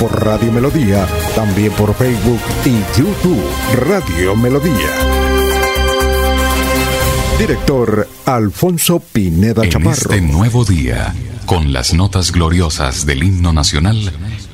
por Radio Melodía, también por Facebook y YouTube Radio Melodía. Director Alfonso Pineda En Chaparro. este nuevo día, con las notas gloriosas del himno nacional,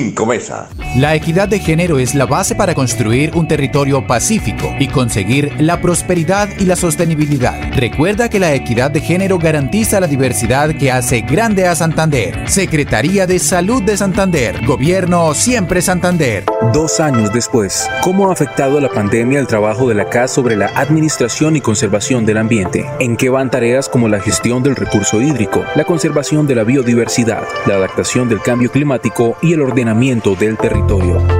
Incomesa. La equidad de género es la base para construir un territorio pacífico y conseguir la prosperidad y la sostenibilidad. Recuerda que la equidad de género garantiza la diversidad que hace grande a Santander. Secretaría de Salud de Santander. Gobierno siempre Santander. Dos años después, ¿cómo ha afectado la pandemia el trabajo de la CAS sobre la administración y conservación del ambiente? ¿En qué van tareas como la gestión del recurso hídrico, la conservación de la biodiversidad, la adaptación del cambio climático y el ordenamiento del territorio?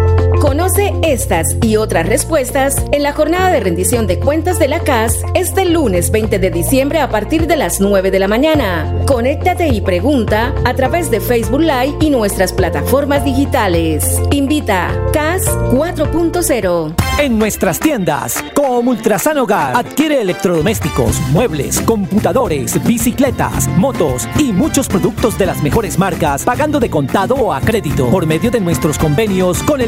Conoce estas y otras respuestas en la jornada de rendición de cuentas de la CAS este lunes 20 de diciembre a partir de las 9 de la mañana. Conéctate y pregunta a través de Facebook Live y nuestras plataformas digitales. Invita CAS 4.0. En nuestras tiendas, como Ultrasan Hogar, adquiere electrodomésticos, muebles, computadores, bicicletas, motos y muchos productos de las mejores marcas, pagando de contado o a crédito por medio de nuestros convenios con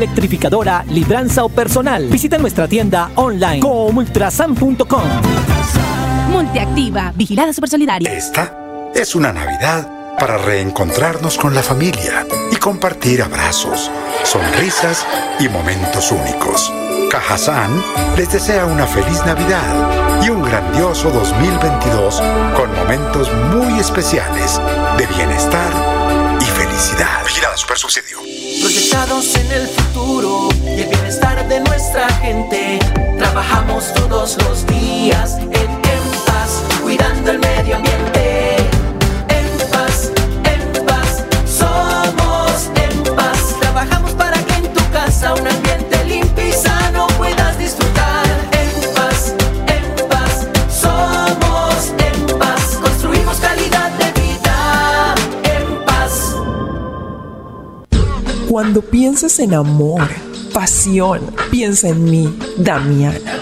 libranza o personal. Visita nuestra tienda online como ultrasan.com. Multiactiva, vigilada supersolidaria. Esta es una Navidad para reencontrarnos con la familia y compartir abrazos, sonrisas y momentos únicos. Cajazán les desea una feliz Navidad y un grandioso 2022 con momentos muy especiales de bienestar y felicidad. Vigilada Super Subsidio. Proyectados en el futuro y el bienestar de nuestra gente. Trabajamos todos los días en, en paz, cuidando el medio ambiente. En paz, en paz, somos en paz. Trabajamos para que en tu casa un ambiente Cuando pienses en amor, pasión, piensa en mí, Damiana.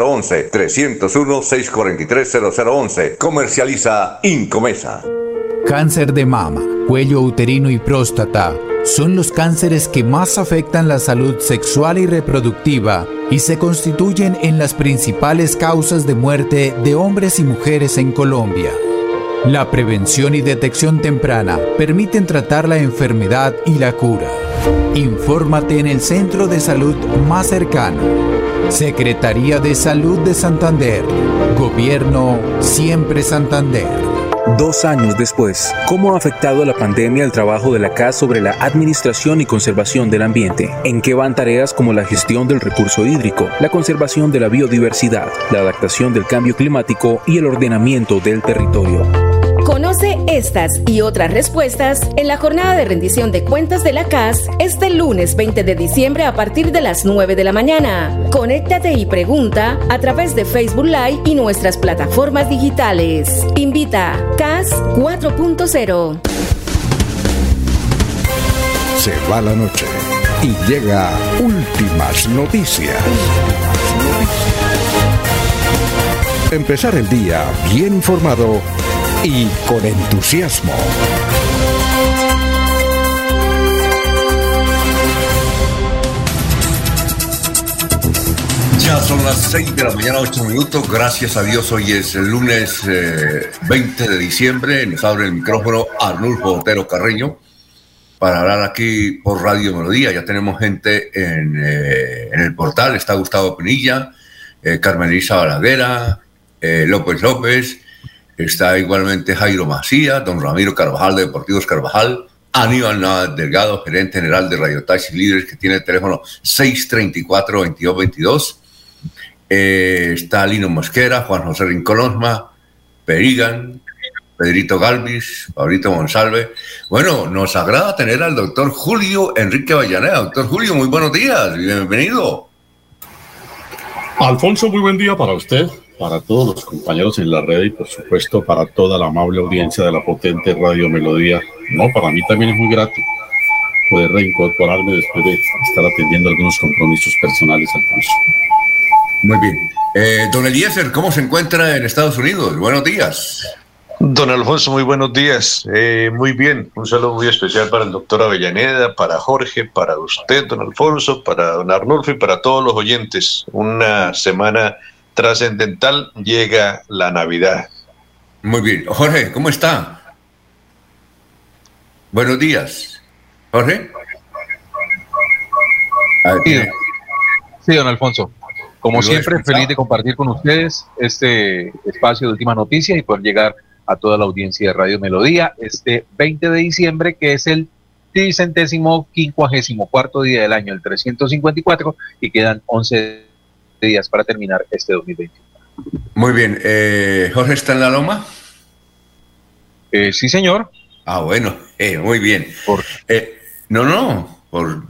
301-643-0011. 301-643-0011. Comercializa Incomesa. Cáncer de mama, cuello uterino y próstata son los cánceres que más afectan la salud sexual y reproductiva y se constituyen en las principales causas de muerte de hombres y mujeres en Colombia. La prevención y detección temprana permiten tratar la enfermedad y la cura. Infórmate en el centro de salud más cercano. Secretaría de Salud de Santander. Gobierno Siempre Santander. Dos años después, ¿cómo ha afectado la pandemia el trabajo de la CAS sobre la administración y conservación del ambiente? ¿En qué van tareas como la gestión del recurso hídrico, la conservación de la biodiversidad, la adaptación del cambio climático y el ordenamiento del territorio? Conoce estas y otras respuestas en la jornada de rendición de cuentas de la CAS este lunes 20 de diciembre a partir de las 9 de la mañana. Conéctate y pregunta a través de Facebook Live y nuestras plataformas digitales. Invita CAS 4.0. Se va la noche y llega últimas noticias. Empezar el día bien informado y con entusiasmo. Ya son las 6 de la mañana, 8 minutos. Gracias a Dios, hoy es el lunes 20 de diciembre. Nos abre el micrófono Arnulfo Otero Carreño para hablar aquí por Radio Melodía. Ya tenemos gente en, en el portal. Está Gustavo Pinilla, Carmen Elisa Balaguera, López López. Está igualmente Jairo Macía, don Ramiro Carvajal de Deportivos Carvajal, Aníbal Navas Delgado, gerente general de Radio Taxi Líderes, que tiene el teléfono 634-2222. Eh, está Lino Mosquera, Juan José Rincolosma, Perigan, Pedrito Galvis, Pablito Monsalve. Bueno, nos agrada tener al doctor Julio Enrique Vallaneda. Doctor Julio, muy buenos días, bienvenido. Alfonso, muy buen día para usted, para todos los compañeros en la red y por supuesto para toda la amable audiencia de la potente Radio Melodía. No, para mí también es muy grato poder reincorporarme después de estar atendiendo algunos compromisos personales, Alfonso. Muy bien. Eh, don Eliezer, ¿cómo se encuentra en Estados Unidos? Buenos días. Don Alfonso, muy buenos días. Eh, muy bien, un saludo muy especial para el doctor Avellaneda, para Jorge, para usted, don Alfonso, para don Arnulfo y para todos los oyentes. Una semana trascendental llega la Navidad. Muy bien. Jorge, ¿cómo está? Buenos días. Jorge. Sí, sí, don Alfonso. Como siempre, feliz de compartir con ustedes este espacio de última noticia y poder llegar a toda la audiencia de Radio Melodía este 20 de diciembre, que es el tricentésimo quincuagésimo cuarto día del año, el 354, y quedan 11 días para terminar este 2021. Muy bien. Eh, ¿Jorge está en la loma? Eh, sí, señor. Ah, bueno, eh, muy bien. no, no, por,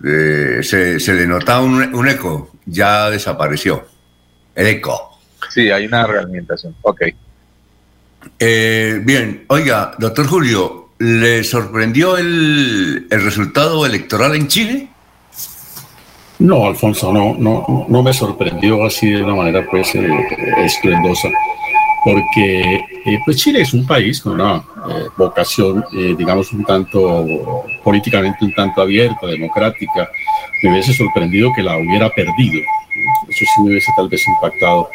se, se, le notaba un, un, eco, ya desapareció. El eco. Sí, hay una realimentación. Ok. bien, oiga, doctor Julio, ¿le sorprendió el, el resultado electoral en Chile? No, Alfonso, no, no, no me sorprendió así de una manera pues eh, porque eh, pues Chile es un país con una eh, vocación, digamos, un tanto políticamente un tanto abierta, democrática. Me hubiese sorprendido que la hubiera perdido. Eso sí me hubiese tal vez impactado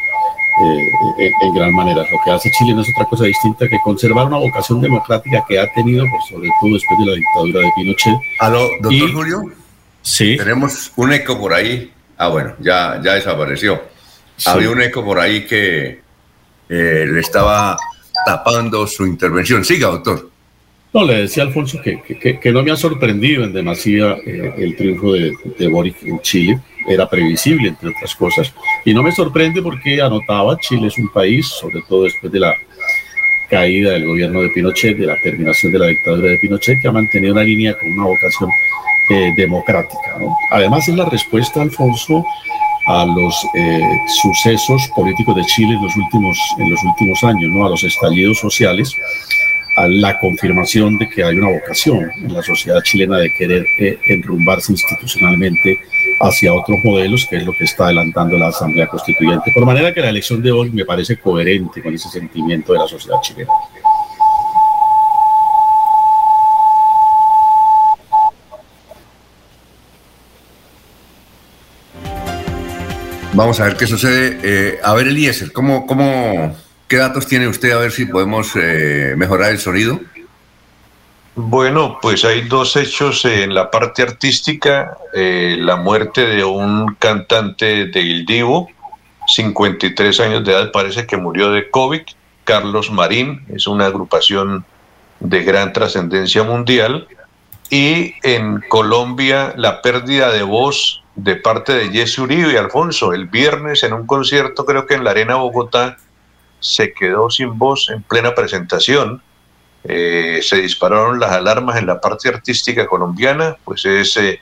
en, en, gran manera. Lo que hace Chile no es otra cosa distinta que conservar una vocación democrática que ha tenido, pues, sobre todo después de la dictadura de Pinochet. ¿Aló, doctor y, Julio? Sí. Tenemos un eco por ahí. Ah, bueno, ya, ya desapareció. Sí. Había un eco por ahí que eh, le estaba tapando su intervención. Siga, doctor. No, le decía a Alfonso que, que, que, no me ha sorprendido en demasía eh, el triunfo de, de, Boric en Chile. Era previsible, entre otras cosas. Y no me sorprende porque anotaba, Chile es un país, sobre todo después de la caída del gobierno de Pinochet, de la terminación de la dictadura de Pinochet, que ha mantenido una línea con una vocación eh, democrática. Además, es la respuesta, Alfonso, a los eh, sucesos políticos de Chile en los últimos, en los últimos años, ¿no? a los estallidos sociales, a la confirmación de que hay una vocación en la sociedad chilena de querer eh, enrumbarse institucionalmente hacia otros modelos, que es lo que está adelantando la Asamblea Constituyente. Por manera que la elección de hoy me parece coherente con ese sentimiento de la sociedad chilena. Vamos a ver qué sucede. Eh, a ver, Eliezer, ¿cómo, cómo, ¿qué datos tiene usted a ver si podemos eh, mejorar el sonido? Bueno, pues hay dos hechos en la parte artística. Eh, la muerte de un cantante de Il Divo, 53 años de edad, parece que murió de COVID. Carlos Marín, es una agrupación de gran trascendencia mundial. Y en Colombia, la pérdida de voz de parte de Jesse Uribe y Alfonso. El viernes en un concierto, creo que en la Arena Bogotá, se quedó sin voz en plena presentación eh, se dispararon las alarmas en la parte artística colombiana, pues es eh,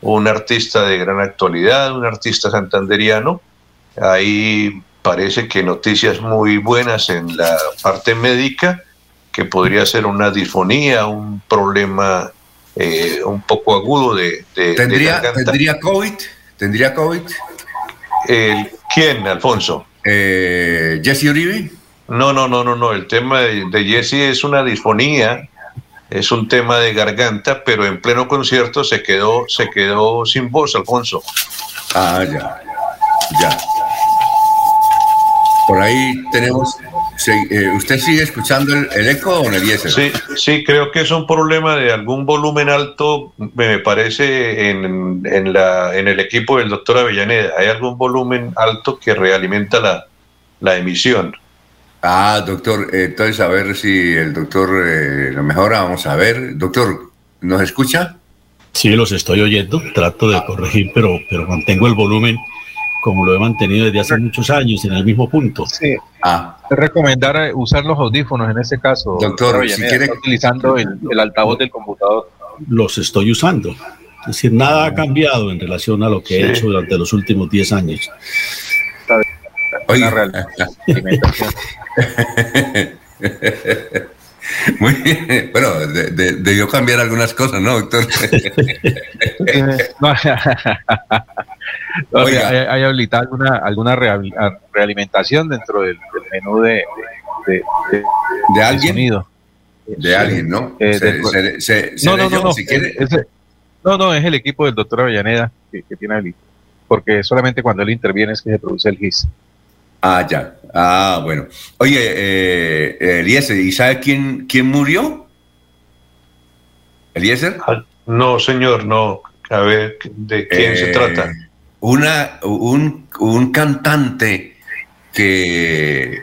un artista de gran actualidad, un artista santanderiano. Ahí parece que noticias muy buenas en la parte médica, que podría ser una disfonía, un problema eh, un poco agudo de... ¿Tendría, ¿Tendría COVID? ¿Tendría COVID? ¿Quién, Alfonso? Jesse Uribe. No, no, no, no, no. El tema de, Jesse es una disfonía, es un tema de garganta, pero en pleno concierto se quedó, se quedó sin voz, Alfonso. Ah, ya, ya. Por ahí tenemos. Eh, ¿Usted sigue escuchando el, eco o el Sí, sí, creo que es un problema de algún volumen alto, me parece, en, en, la, en el equipo del doctor Avellaneda. Hay algún volumen alto que realimenta la, la emisión. Ah, doctor, entonces a ver si el doctor eh, lo mejora, vamos a ver. Doctor, ¿nos escucha? Sí, los estoy oyendo, trato de corregir, pero, pero mantengo el volumen como lo he mantenido desde hace muchos años, en el mismo punto. Sí. Ah. recomendar eh, usar los audífonos en este caso. Doctor, si quiere... utilizando el, altavoz del computador. Los estoy usando. Es decir, nada ha cambiado en relación a lo que he hecho durante los últimos 10 años. Oiga. alimentación. Muy bien. Bueno, debió cambiar algunas cosas, ¿no, doctor? hay, habilitado alguna, alguna realimentación dentro del, menú de, de, de, alguien. De alguien, ¿no? Eh, no, no, no, no, si quiere. no, no, es el equipo del doctor Avellaneda que, que tiene habilitado. Porque solamente cuando él interviene es que se produce el GIS. Ah, ya. Ah, bueno. Oye, eh, Eliezer, ¿y sabe quién, quién murió? ¿Eliezer? Ah, no, señor, no. A ver, ¿de quién se eh, trata? Una, un, un cantante que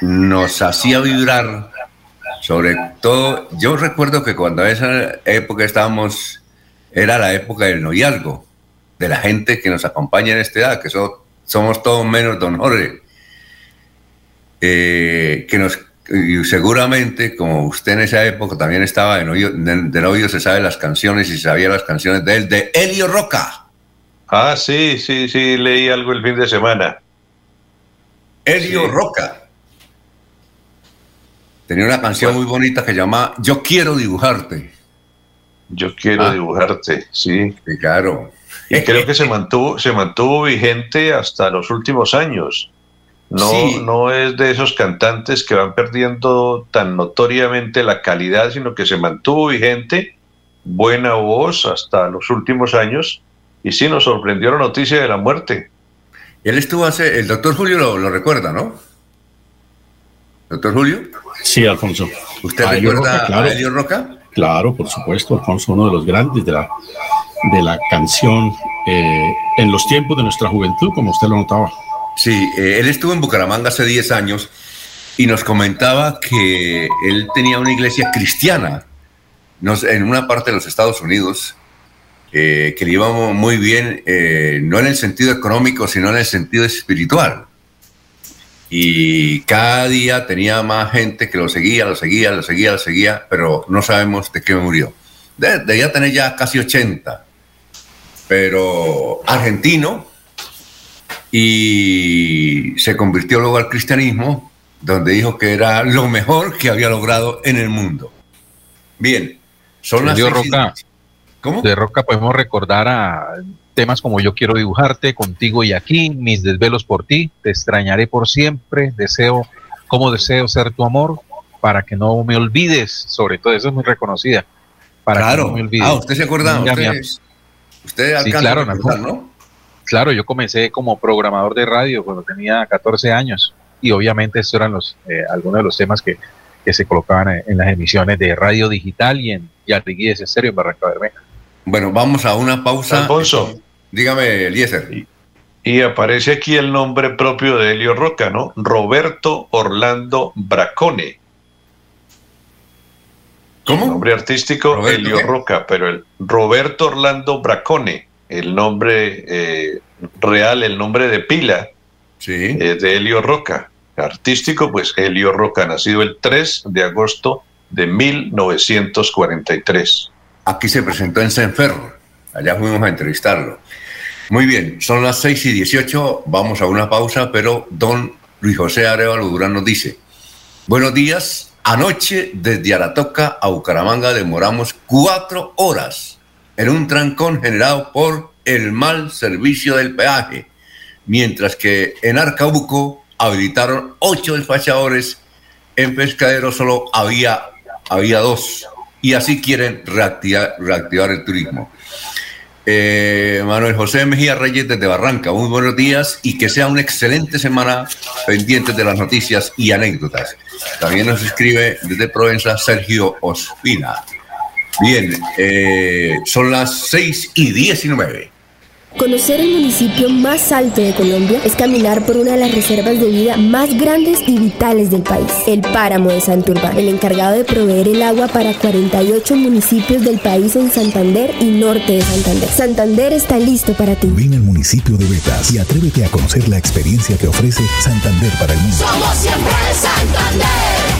nos hacía vibrar, sobre todo, yo recuerdo que cuando a esa época estábamos, era la época del noviazgo, de la gente que nos acompaña en esta edad, que somos todos menos don Jorge. Eh, que nos seguramente, como usted en esa época también estaba de novio, de, se sabe las canciones y sabía las canciones de él, de Elio Roca. Ah, sí, sí, sí, leí algo el fin de semana. Elio Roca. Tenía una canción muy bonita que llama Yo quiero dibujarte. Yo quiero ah. dibujarte, sí. Claro. Y creo que se mantuvo, se mantuvo vigente hasta los últimos años. No, no es de esos cantantes que van perdiendo tan notoriamente la calidad, sino que se mantuvo vigente, buena voz hasta los últimos años, y sí nos sorprendió la noticia de la muerte. Él estuvo hace, el doctor Julio lo, recuerda, ¿no? Doctor Julio. Sí, Alfonso. ¿Usted recuerda a Elio Roca? Claro, por supuesto, Alfonso, uno de los grandes de la, de la canción eh, en los tiempos de nuestra juventud, como usted lo notaba. Sí, eh, él estuvo en Bucaramanga hace 10 años y nos comentaba que él tenía una iglesia cristiana en una parte de los Estados Unidos, eh, que le iba muy bien, eh, no en el sentido económico, sino en el sentido espiritual. y cada día tenía más gente que lo seguía, lo seguía, lo seguía, lo seguía, pero no sabemos de qué murió. De- Debía tener ya casi 80, pero argentino y se convirtió luego al cristianismo, donde dijo que era lo mejor que había logrado en el mundo. Bien, son las y- Roca. ¿Cómo? De Roca podemos recordar a temas como Yo quiero dibujarte, Contigo y aquí, Mis desvelos por ti, Te extrañaré por siempre, Deseo, como deseo ser tu amor, para que no me olvides, sobre todo eso es muy reconocida. Para Claro. que no me olvides. Ah, usted se acuerda, usted- Usted Sí, claro, a recordar, Nacho. ¿no? Claro, yo comencé como programador de radio cuando tenía 14 años y obviamente estos eran los, eh, algunos de los temas que, que se colocaban en, en las emisiones de radio digital y en Yarriguíes Estéreo en Barranca Bermeja. Bueno, vamos a una pausa. Alfonso. Dígame, Eliezer. Y aparece aquí el nombre propio de Helio Roca, ¿no? Roberto Orlando Bracone. ¿Cómo? Nombre artístico ¿Roberto Helio qué? Roca, pero el Roberto Orlando Bracone, el nombre eh, real, el nombre de pila es de Helio Roca. Artístico, pues Helio Roca, nacido el 3 de agosto de 1943. Aquí se presentó en Senferro. Allá fuimos a entrevistarlo. Muy bien, son las 6 y 18. Vamos a una pausa, pero don Luis José Arevalo Durán nos dice: Buenos días. Anoche, desde Aratoca a Bucaramanga, demoramos cuatro horas en un trancón generado por el mal servicio del peaje, mientras que en Arcabuco habilitaron ocho despachadores, en Pescadero solo había, había dos, y así quieren reactivar, reactivar el turismo. Eh, Manuel José Mejía Reyes desde Barranca, muy buenos días y que sea una excelente semana pendientes de las noticias y anécdotas. También nos escribe desde Provenza Sergio Ospina. Bien, eh, son las 6 y 19. Conocer el municipio más alto de Colombia es caminar por una de las reservas de vida más grandes y vitales del país, el Páramo de Santurbán, el encargado de proveer el agua para 48 municipios del país en Santander y norte de Santander. Santander está listo para ti. Ven al municipio de Betas y atrévete a conocer la experiencia que ofrece Santander para el mundo. Somos siempre Santander.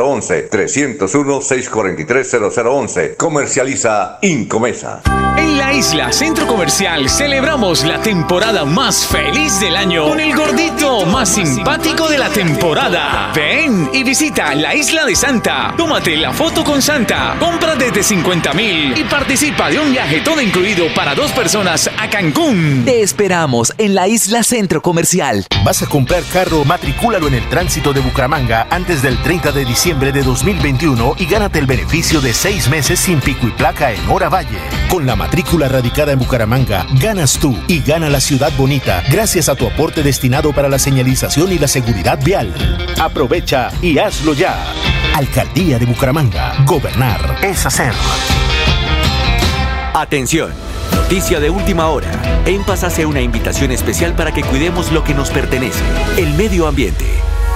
301-643-0011. 301-643-0011. Comercializa Incomesa. En la isla Centro Comercial celebramos la temporada más feliz del año con el gordito más simpático de la temporada. Ven y visita la isla de Santa. Tómate la foto con Santa. Compra desde 50 mil y participa de un viaje todo incluido para dos personas a Cancún. Te esperamos en la isla Centro Comercial. ¿Vas a comprar carro? Matricúlalo en el tránsito de Bucaramanga antes del 30 de diciembre de 2021 y gánate el beneficio de seis meses sin pico y placa en Hora Valle. Con la matrícula radicada en Bucaramanga, ganas tú y gana la ciudad bonita gracias a tu aporte destinado para la señalización y la seguridad vial. Aprovecha y hazlo ya. Alcaldía de Bucaramanga. Gobernar es hacer. Atención, noticia de última hora. En Paz hace una invitación especial para que cuidemos lo que nos pertenece, el medio ambiente.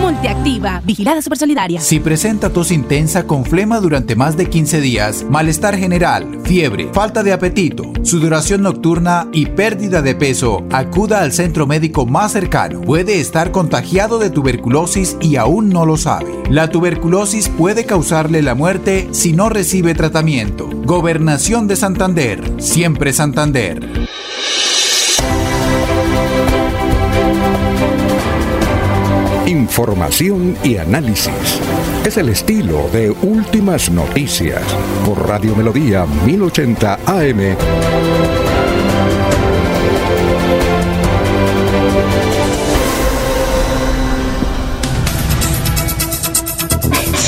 Multiactiva, vigilada supersolidaria. Si presenta tos intensa con flema durante más de 15 días, malestar general, fiebre, falta de apetito, sudoración nocturna y pérdida de peso, acuda al centro médico más cercano. Puede estar contagiado de tuberculosis y aún no lo sabe. La tuberculosis puede causarle la muerte si no recibe tratamiento. Gobernación de Santander, siempre Santander. Información y análisis. Es el estilo de Últimas Noticias por Radio Melodía 1080 AM.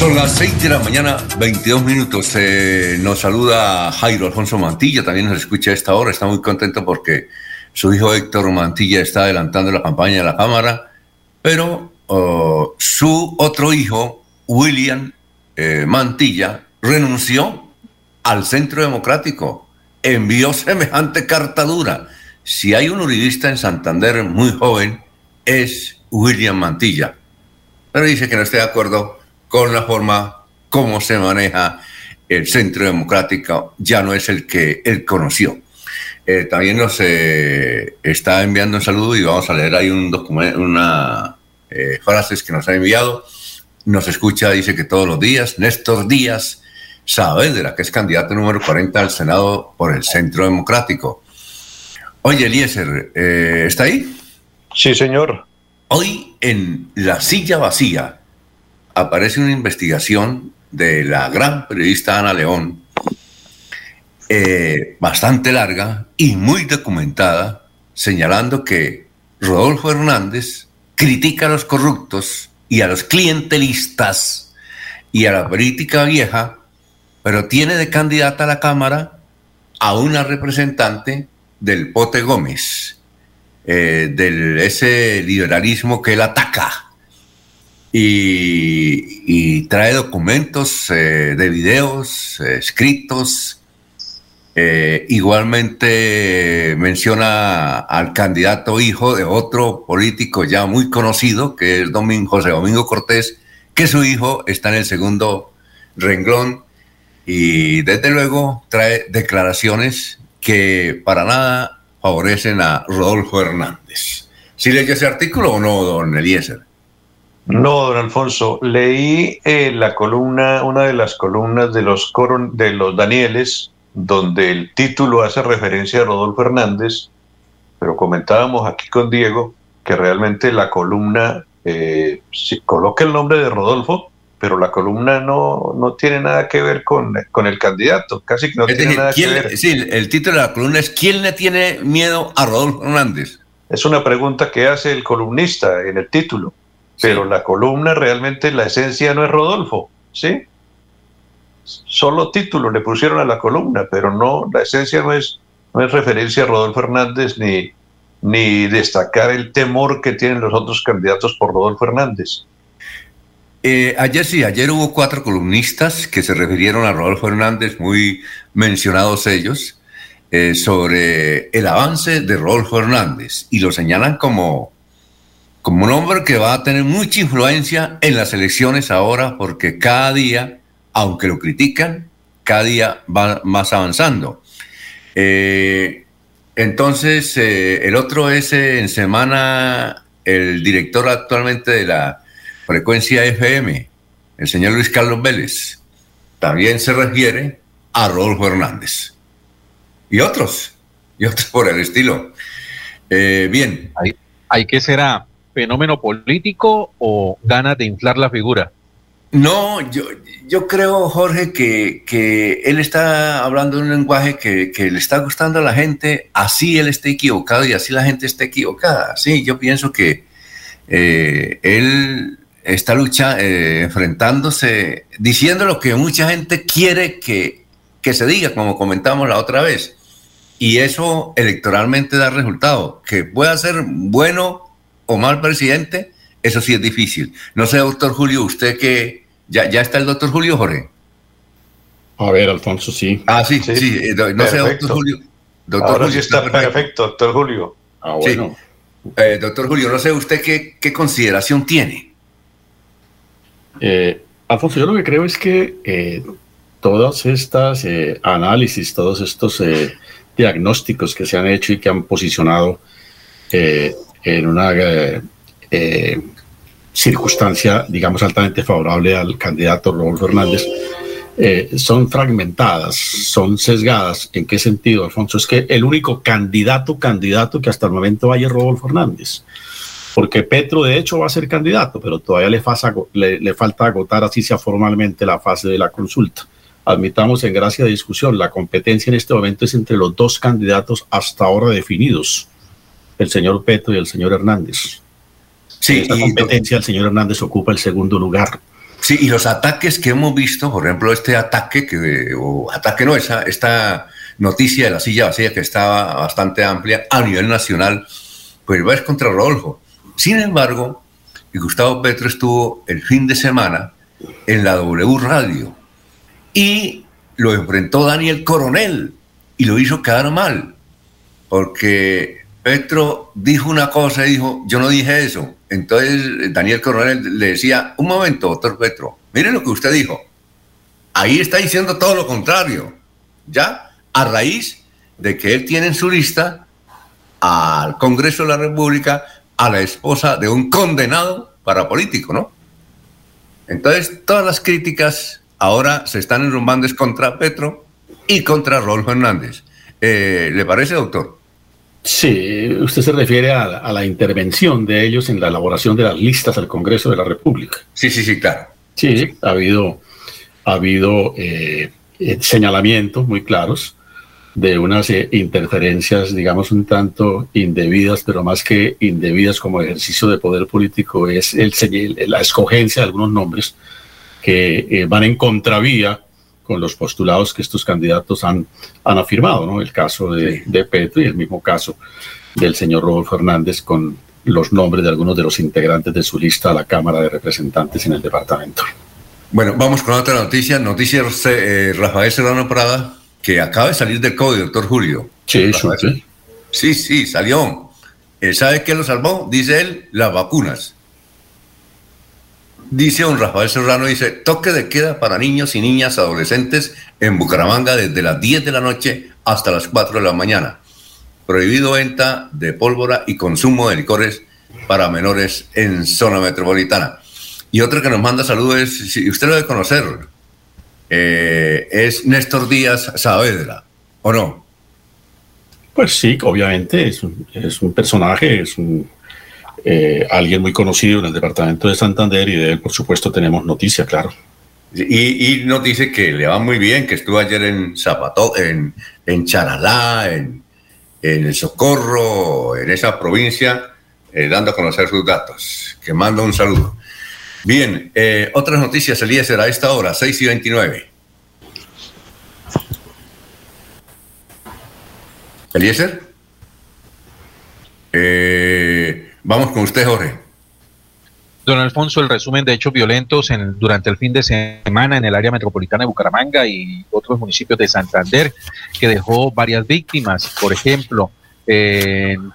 Son las 6 de la mañana, 22 minutos. Eh, nos saluda Jairo Alfonso Mantilla, también nos escucha a esta hora. Está muy contento porque su hijo Héctor Mantilla está adelantando la campaña de la Cámara, pero su otro hijo, William eh, Mantilla, renunció al Centro Democrático. Envió semejante carta dura. Si hay un uribista en Santander muy joven, es William Mantilla. Pero dice que no está de acuerdo con la forma como se maneja el Centro Democrático, ya no es el que él conoció. Eh, también nos eh, está enviando un saludo y vamos a leer ahí un documento, una eh, frases que nos ha enviado. Nos escucha, dice que todos los días, Néstor Díaz Saavedra, que es candidato número 40 al Senado por el Centro Democrático. Oye, Eliezer, ¿está ahí? Sí, señor. Hoy en La Silla Vacía, aparece una investigación de la gran periodista Ana León, eh, bastante larga y muy documentada, señalando que Rodolfo Hernández critica a los corruptos y a los clientelistas y a la política vieja, pero tiene de candidata a la Cámara a una representante del Pote Gómez, eh, de ese liberalismo que él ataca y, trae documentos eh, de videos, eh, escritos. Eh, igualmente menciona al candidato hijo de otro político ya muy conocido, que es Domingo, José Domingo Cortés, que su hijo está en el segundo renglón y desde luego trae declaraciones que para nada favorecen a Rodolfo Hernández. ¿Sí leyó ese artículo o no, don Eliezer? No, don Alfonso, leí eh, la columna, una de las columnas de los, de los Danieles, donde el título hace referencia a Rodolfo Hernández, pero comentábamos aquí con Diego que realmente la columna eh, coloca el nombre de Rodolfo, pero la columna no, no tiene nada que ver con, con el candidato, casi que no tiene nada que ver. Sí, el título de la columna es ¿Quién le tiene miedo a Rodolfo Hernández? Es una pregunta que hace el columnista en el título pero la columna realmente la esencia no es Rodolfo, ¿sí? Solo título le pusieron a la columna, pero no, la esencia no es, no es referencia a Rodolfo Hernández ni, ni destacar el temor que tienen los otros candidatos por Rodolfo Hernández. Eh, ayer sí, ayer hubo cuatro columnistas que se refirieron a Rodolfo Hernández, muy mencionados ellos, eh, sobre el avance de Rodolfo Hernández y lo señalan como como un hombre que va a tener mucha influencia en las elecciones ahora, porque cada día, aunque lo critican, cada día va más avanzando. Eh, entonces, eh, el otro es eh, en semana el director actualmente de la frecuencia FM, el señor Luis Carlos Vélez, también se refiere a Rodolfo Hernández. Y otros, y otros por el estilo. bien. Hay, hay que será fenómeno político o ganas de inflar la figura? No, yo, yo creo, Jorge, que, que él está hablando de un lenguaje que, que, le está gustando a la gente, así él está equivocado y así la gente está equivocada. Sí, yo pienso que eh, él está luchando, eh, enfrentándose, diciendo lo que mucha gente quiere que, que se diga, como comentamos la otra vez. Y eso electoralmente da resultado, que pueda ser bueno o mal presidente, eso sí es difícil. No sé, doctor Julio, usted que ya, ya está el doctor Julio Jorge. A ver, Alfonso, sí. Ah, sí, sí. Eh, no sé, doctor Julio. Doctor Julio está perfecto. doctor Julio. Ah, bueno. Eh, doctor Julio, no sé usted qué, qué consideración tiene. Eh, Alfonso, yo lo que creo es que todas estas análisis, todos estos diagnósticos que se han hecho y que han posicionado en una eh, eh, circunstancia, digamos, altamente favorable al candidato Rodolfo Hernández, eh, son fragmentadas, son sesgadas. ¿En qué sentido, Alfonso? Es que el único candidato, candidato que hasta el momento hay es Rodolfo Hernández. porque Petro de hecho va a ser candidato, pero todavía le, le, le falta agotar así sea formalmente la fase de la consulta. Admitamos en gracia de discusión, la competencia en este momento es entre los dos candidatos hasta ahora definidos, el señor Petro y el señor Hernández. Sí, en esta competencia el señor Hernández ocupa el segundo lugar. Sí, y los ataques que hemos visto, por ejemplo, este ataque, que, o ataque no, esa, esta noticia de la silla vacía que estaba bastante amplia a nivel nacional, pues va es contra Rodolfo. Sin embargo, Gustavo Petro estuvo el fin de semana en la W Radio y lo enfrentó Daniel Coronel y lo hizo quedar mal, porque Petro dijo una cosa y dijo, yo no dije eso. Entonces Daniel Coronel le decía, un momento, doctor Petro, mire lo que usted dijo. Ahí está diciendo todo lo contrario, ¿ya? A raíz de que él tiene en su lista al Congreso de la República a la esposa de un condenado para político, ¿no? Entonces, todas las críticas ahora se están enrumbando contra Petro y contra Rolfo Hernández. Eh, ¿Le parece, doctor? Sí, usted se refiere a, la intervención de ellos en la elaboración de las listas al Congreso de la República. Sí, sí, sí, claro. Sí, ha habido, ha habido eh, eh, señalamientos muy claros de unas eh, interferencias, digamos, un tanto indebidas, pero más que indebidas como ejercicio de poder político, es el, la escogencia de algunos nombres que eh, van en contravía con los postulados que estos candidatos han, han afirmado, ¿no? El caso de, de Petro y el mismo caso del señor Rodolfo Fernández con los nombres de algunos de los integrantes de su lista a la Cámara de Representantes en el departamento. Bueno, vamos con otra noticia. Noticia eh, Rafael Serrano Prada que acaba de salir del COVID, doctor Julio. Sí, sí. Sí, sí, salió. Eh, ¿Sabe qué lo salvó? Dice él, las vacunas. Dice don Rafael Serrano, dice, toque de queda para niños y niñas adolescentes en Bucaramanga desde las 10 de la noche hasta las 4 de la mañana. Prohibido venta de pólvora y consumo de licores para menores en zona metropolitana. Y otra que nos manda saludos si usted lo debe conocer, eh, es Néstor Díaz Saavedra, ¿o no? Pues sí, obviamente, es un, es un personaje, es un, eh, alguien muy conocido en el departamento de Santander y de él, por supuesto, tenemos noticia, claro. Y, y, nos dice que le va muy bien, que estuvo ayer en Zapato, en, en Charalá, en, en El Socorro, en esa provincia, eh, dando a conocer sus datos. Que manda un saludo. Bien, eh, otras noticias, Eliezer, a esta hora, 6 y 29. Eliezer. Eh, vamos con usted, Jorge. Don Alfonso, el resumen de hechos violentos en, durante el fin de semana en el área metropolitana de Bucaramanga y otros municipios de Santander, que dejó varias víctimas. Por ejemplo, en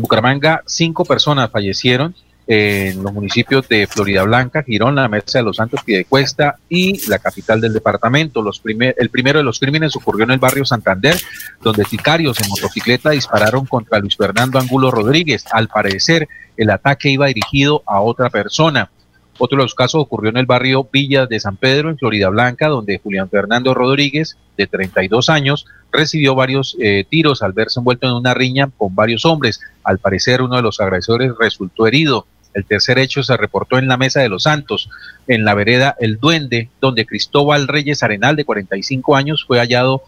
Bucaramanga, cinco personas fallecieron en los municipios de Florida Blanca, Girón, la Mesa de los Santos, Piedecuesta y la capital del departamento. Los primer, el primero de los crímenes ocurrió en el barrio Santander, donde sicarios en motocicleta dispararon contra Luis Fernando Angulo Rodríguez. Al parecer, el ataque iba dirigido a otra persona. Otro de los casos ocurrió en el barrio Villa de San Pedro, en Florida Blanca, donde Julián Fernando Rodríguez, de 32 años, recibió varios eh, tiros al verse envuelto en una riña con varios hombres. Al parecer, uno de los agresores resultó herido. El tercer hecho se reportó en la Mesa de los Santos, en la vereda El Duende, donde Cristóbal Reyes Arenal, de 45 años, fue hallado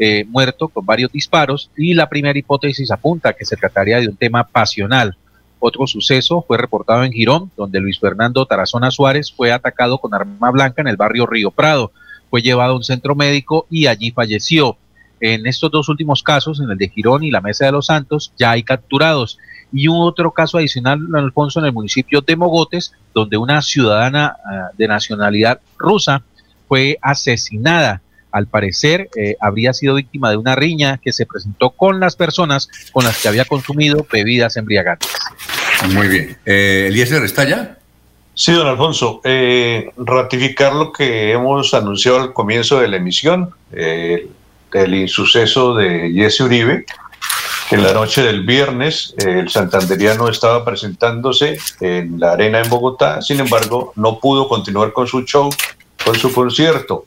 eh, muerto con varios disparos y la primera hipótesis apunta que se trataría de un tema pasional. Otro suceso fue reportado en Girón, donde Luis Fernando Tarazona Suárez fue atacado con arma blanca en el barrio Río Prado. Fue llevado a un centro médico y allí falleció. En estos dos últimos casos, en el de Girón y la Mesa de los Santos, ya hay capturados y un otro caso adicional, Alfonso, en el municipio de Mogotes, donde una ciudadana ah, de nacionalidad rusa fue asesinada. Al parecer, eh, habría sido víctima de una riña que se presentó con las personas con las que había consumido bebidas embriagantes. Muy bien. Eh, ¿Eliezer está ya? Sí, don Alfonso. Eh, ratificar lo que hemos anunciado al comienzo de la emisión, eh, el insuceso de Jesse Uribe, en la noche del viernes el santanderiano estaba presentándose en la arena en Bogotá, sin embargo no pudo continuar con su show, con su concierto.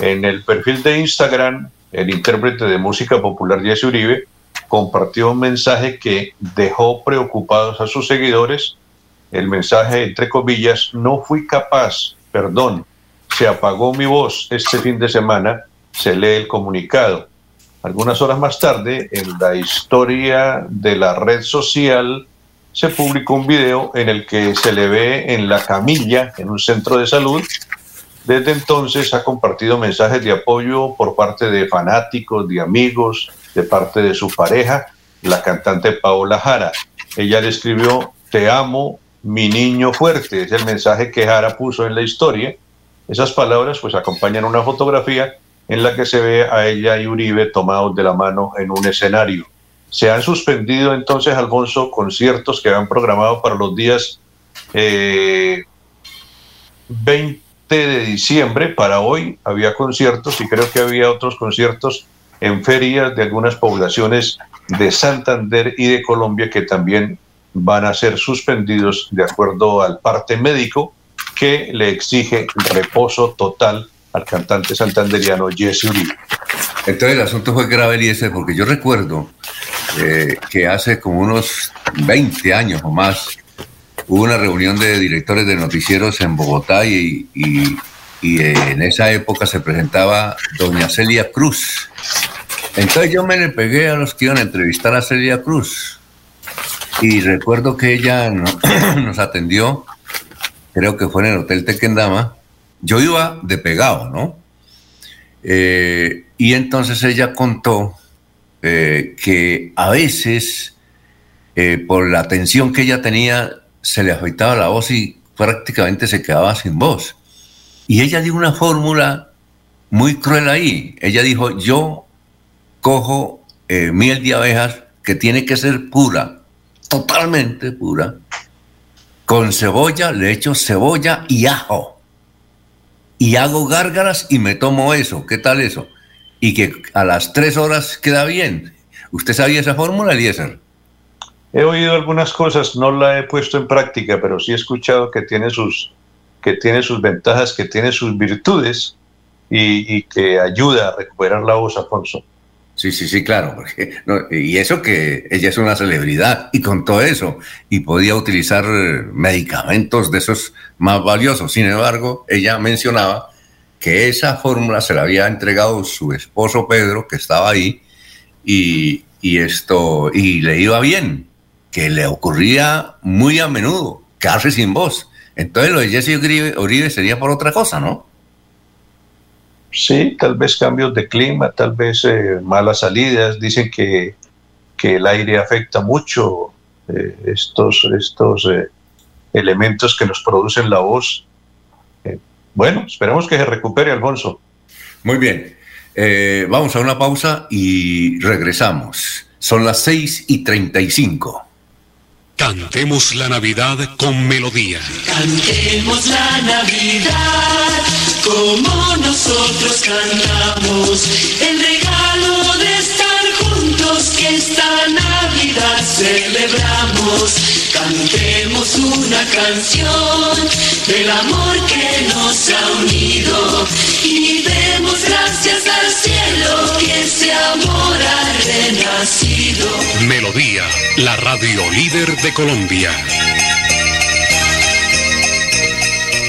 En el perfil de Instagram, el intérprete de música popular Jesse Uribe compartió un mensaje que dejó preocupados a sus seguidores. El mensaje, entre comillas, no fui capaz, perdón, se apagó mi voz este fin de semana, se lee el comunicado. Algunas horas más tarde, en la historia de la red social, se publicó un video en el que se le ve en la camilla en un centro de salud. Desde entonces ha compartido mensajes de apoyo por parte de fanáticos, de amigos, de parte de su pareja, la cantante Paola Jara. Ella le escribió, te amo, mi niño fuerte. Es el mensaje que Jara puso en la historia. Esas palabras pues acompañan una fotografía en la que se ve a ella y Uribe tomados de la mano en un escenario. Se han suspendido entonces, Alfonso, conciertos que habían programado para los días 20 eh, de diciembre. Para hoy había conciertos y creo que había otros conciertos en ferias de algunas poblaciones de Santander y de Colombia que también van a ser suspendidos de acuerdo al parte médico que le exige reposo total al cantante santanderiano Jesse Uribe. Entonces el asunto fue grave, Eliezer, porque yo recuerdo eh, que hace como unos 20 años o más hubo una reunión de directores de noticieros en Bogotá y, y, en esa época se presentaba doña Celia Cruz. Entonces yo me le pegué a los que iban a entrevistar a Celia Cruz y recuerdo que ella nos atendió, creo que fue en el Hotel Tequendama, yo iba de pegado, ¿no? Eh, y entonces ella contó eh, que a veces, eh, por la tensión que ella tenía, se le afectaba la voz y prácticamente se quedaba sin voz. Y ella dio una fórmula muy cruel ahí. Ella dijo, yo cojo miel de abejas que tiene que ser pura, totalmente pura, con cebolla, le echo cebolla y ajo y hago gárgaras y me tomo eso. ¿Qué tal eso? Y que a las tres horas queda bien. ¿Usted sabía esa fórmula, Eliezer? He oído algunas cosas, no la he puesto en práctica, pero sí he escuchado que tiene sus, que tiene sus ventajas, que tiene sus virtudes y, y que ayuda a recuperar la voz, Alfonso. Sí, sí, sí, claro. Porque, y eso que ella es una celebridad y con todo eso, y podía utilizar medicamentos de esos más valiosos. Sin embargo, ella mencionaba que esa fórmula se la había entregado su esposo Pedro, que estaba ahí, y, esto, y le iba bien, que le ocurría muy a menudo, quedarse sin voz. Entonces lo de Jesse Uribe sería por otra cosa, ¿no? Sí, tal vez cambios de clima, tal vez eh, malas salidas. Dicen que, que, el aire afecta mucho eh, estos, estos eh, elementos que nos producen la voz. bueno, esperemos que se recupere, Alfonso. Muy bien. vamos a una pausa y regresamos. Son las 6 y 35. Cantemos la Navidad con melodía. Cantemos la Navidad como nosotros cantamos. El regalo de estar juntos que esta Navidad celebramos. Cantemos una canción del amor que nos ha unido y demos gracias al cielo que ese amor ha renacido. Melodía, la radio líder de Colombia.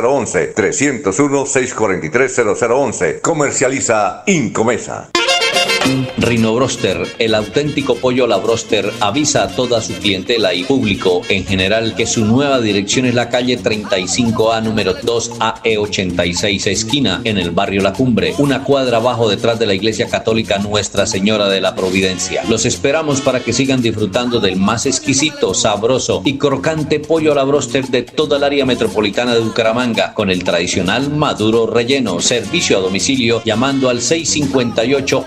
301-643-0011. 301-643-0011. Comercializa Incomesa. Rino Broster, el auténtico pollo la Broster, avisa a toda su clientela y público en general que su nueva dirección es la calle 35A número 2 AE86 esquina en el barrio La Cumbre, una cuadra abajo detrás de la iglesia católica Nuestra Señora de la Providencia. Los esperamos para que sigan disfrutando del más exquisito, sabroso y crocante pollo a la Broster de toda el área metropolitana de Bucaramanga con el tradicional maduro relleno, servicio a domicilio llamando al 658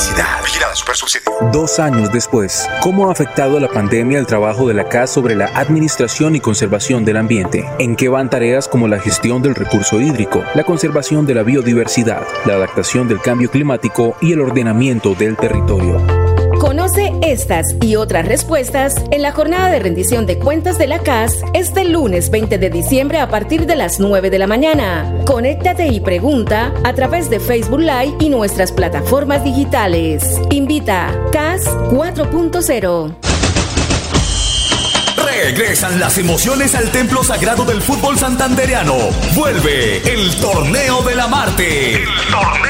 felicidad. Vigilada Super Dos años después, ¿cómo ha afectado la pandemia el trabajo de la CAS sobre la administración y conservación del ambiente? ¿En qué van tareas como la gestión del recurso hídrico, la conservación de la biodiversidad, la adaptación del cambio climático y el ordenamiento del territorio? Conoce estas y otras respuestas en la jornada de rendición de cuentas de la CAS este lunes 20 de diciembre a partir de las 9 de la mañana. Conéctate y pregunta a través de Facebook Live y nuestras plataformas digitales. Invita CAS 4.0. Regresan las emociones al templo sagrado del fútbol santandereano. Vuelve el torneo de la Marte. El torneo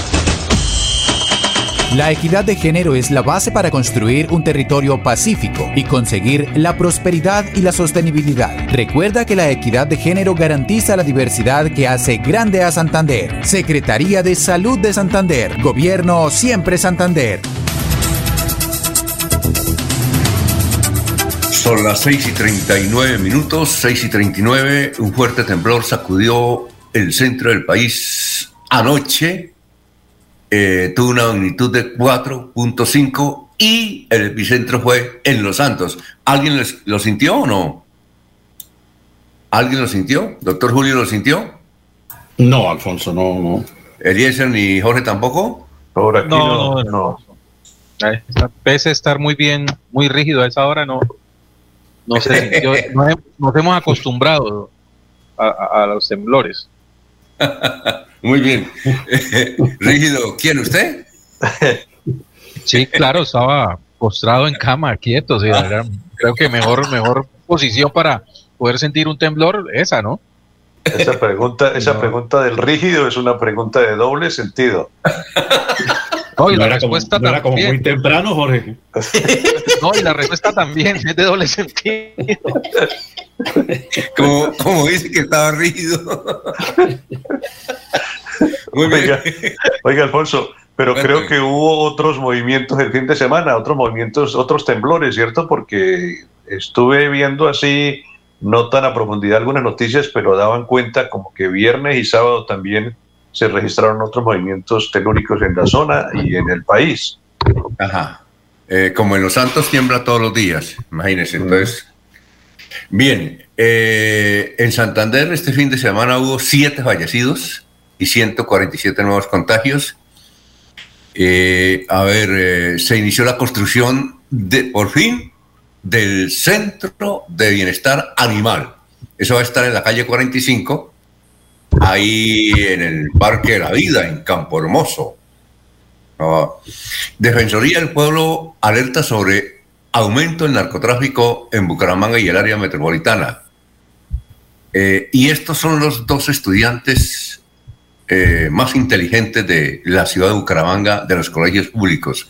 La equidad de género es la base para construir un territorio pacífico y conseguir la prosperidad y la sostenibilidad. Recuerda que la equidad de género garantiza la diversidad que hace grande a Santander. Secretaría de Salud de Santander. Gobierno siempre Santander. Son las 6 y 39 minutos, 6 y 39. Un fuerte temblor sacudió el centro del país anoche eh, tuvo una magnitud de 4.5 y el epicentro fue en Los Santos. ¿Alguien lo sintió o no? ¿Alguien lo sintió? ¿Doctor Julio lo sintió? No, Alfonso, no, no. ¿Eliezer ni Jorge tampoco? Por aquí no, no. Pese a estar muy bien, muy rígido a esa hora, no, no sé, nos, hemos acostumbrado a los temblores. Muy bien. Rígido, ¿quién usted? Sí, claro, estaba postrado en cama, quieto. creo que mejor, mejor posición para poder sentir un temblor, esa, ¿no? Esa pregunta, esa pregunta del rígido es una pregunta de doble sentido. No, y la respuesta también. Era como muy temprano, Jorge. No, y la respuesta también es de doble sentido. Como, como dice que estaba rígido. Muy bien. Oiga, Alfonso, pero creo que hubo otros movimientos el fin de semana, otros movimientos, otros temblores, ¿cierto? Porque estuve viendo así, no tan a profundidad algunas noticias, pero daban cuenta como que viernes y sábado también se registraron otros movimientos telúricos en la zona y en el país. Ajá. Eh, como en Los Santos tiembla todos los días, imagínense. Entonces, bien, eh, en Santander este fin de semana hubo siete fallecidos y 147 nuevos contagios. Eh, a ver, se inició la construcción de, por fin, del Centro de Bienestar Animal. Eso va a estar en la calle 45 ahí en el Parque de la Vida, en Campo Hermoso. Defensoría del Pueblo alerta sobre aumento del narcotráfico en Bucaramanga y el área metropolitana. Eh, y estos son los dos estudiantes eh, más inteligentes de la ciudad de Bucaramanga, de los colegios públicos.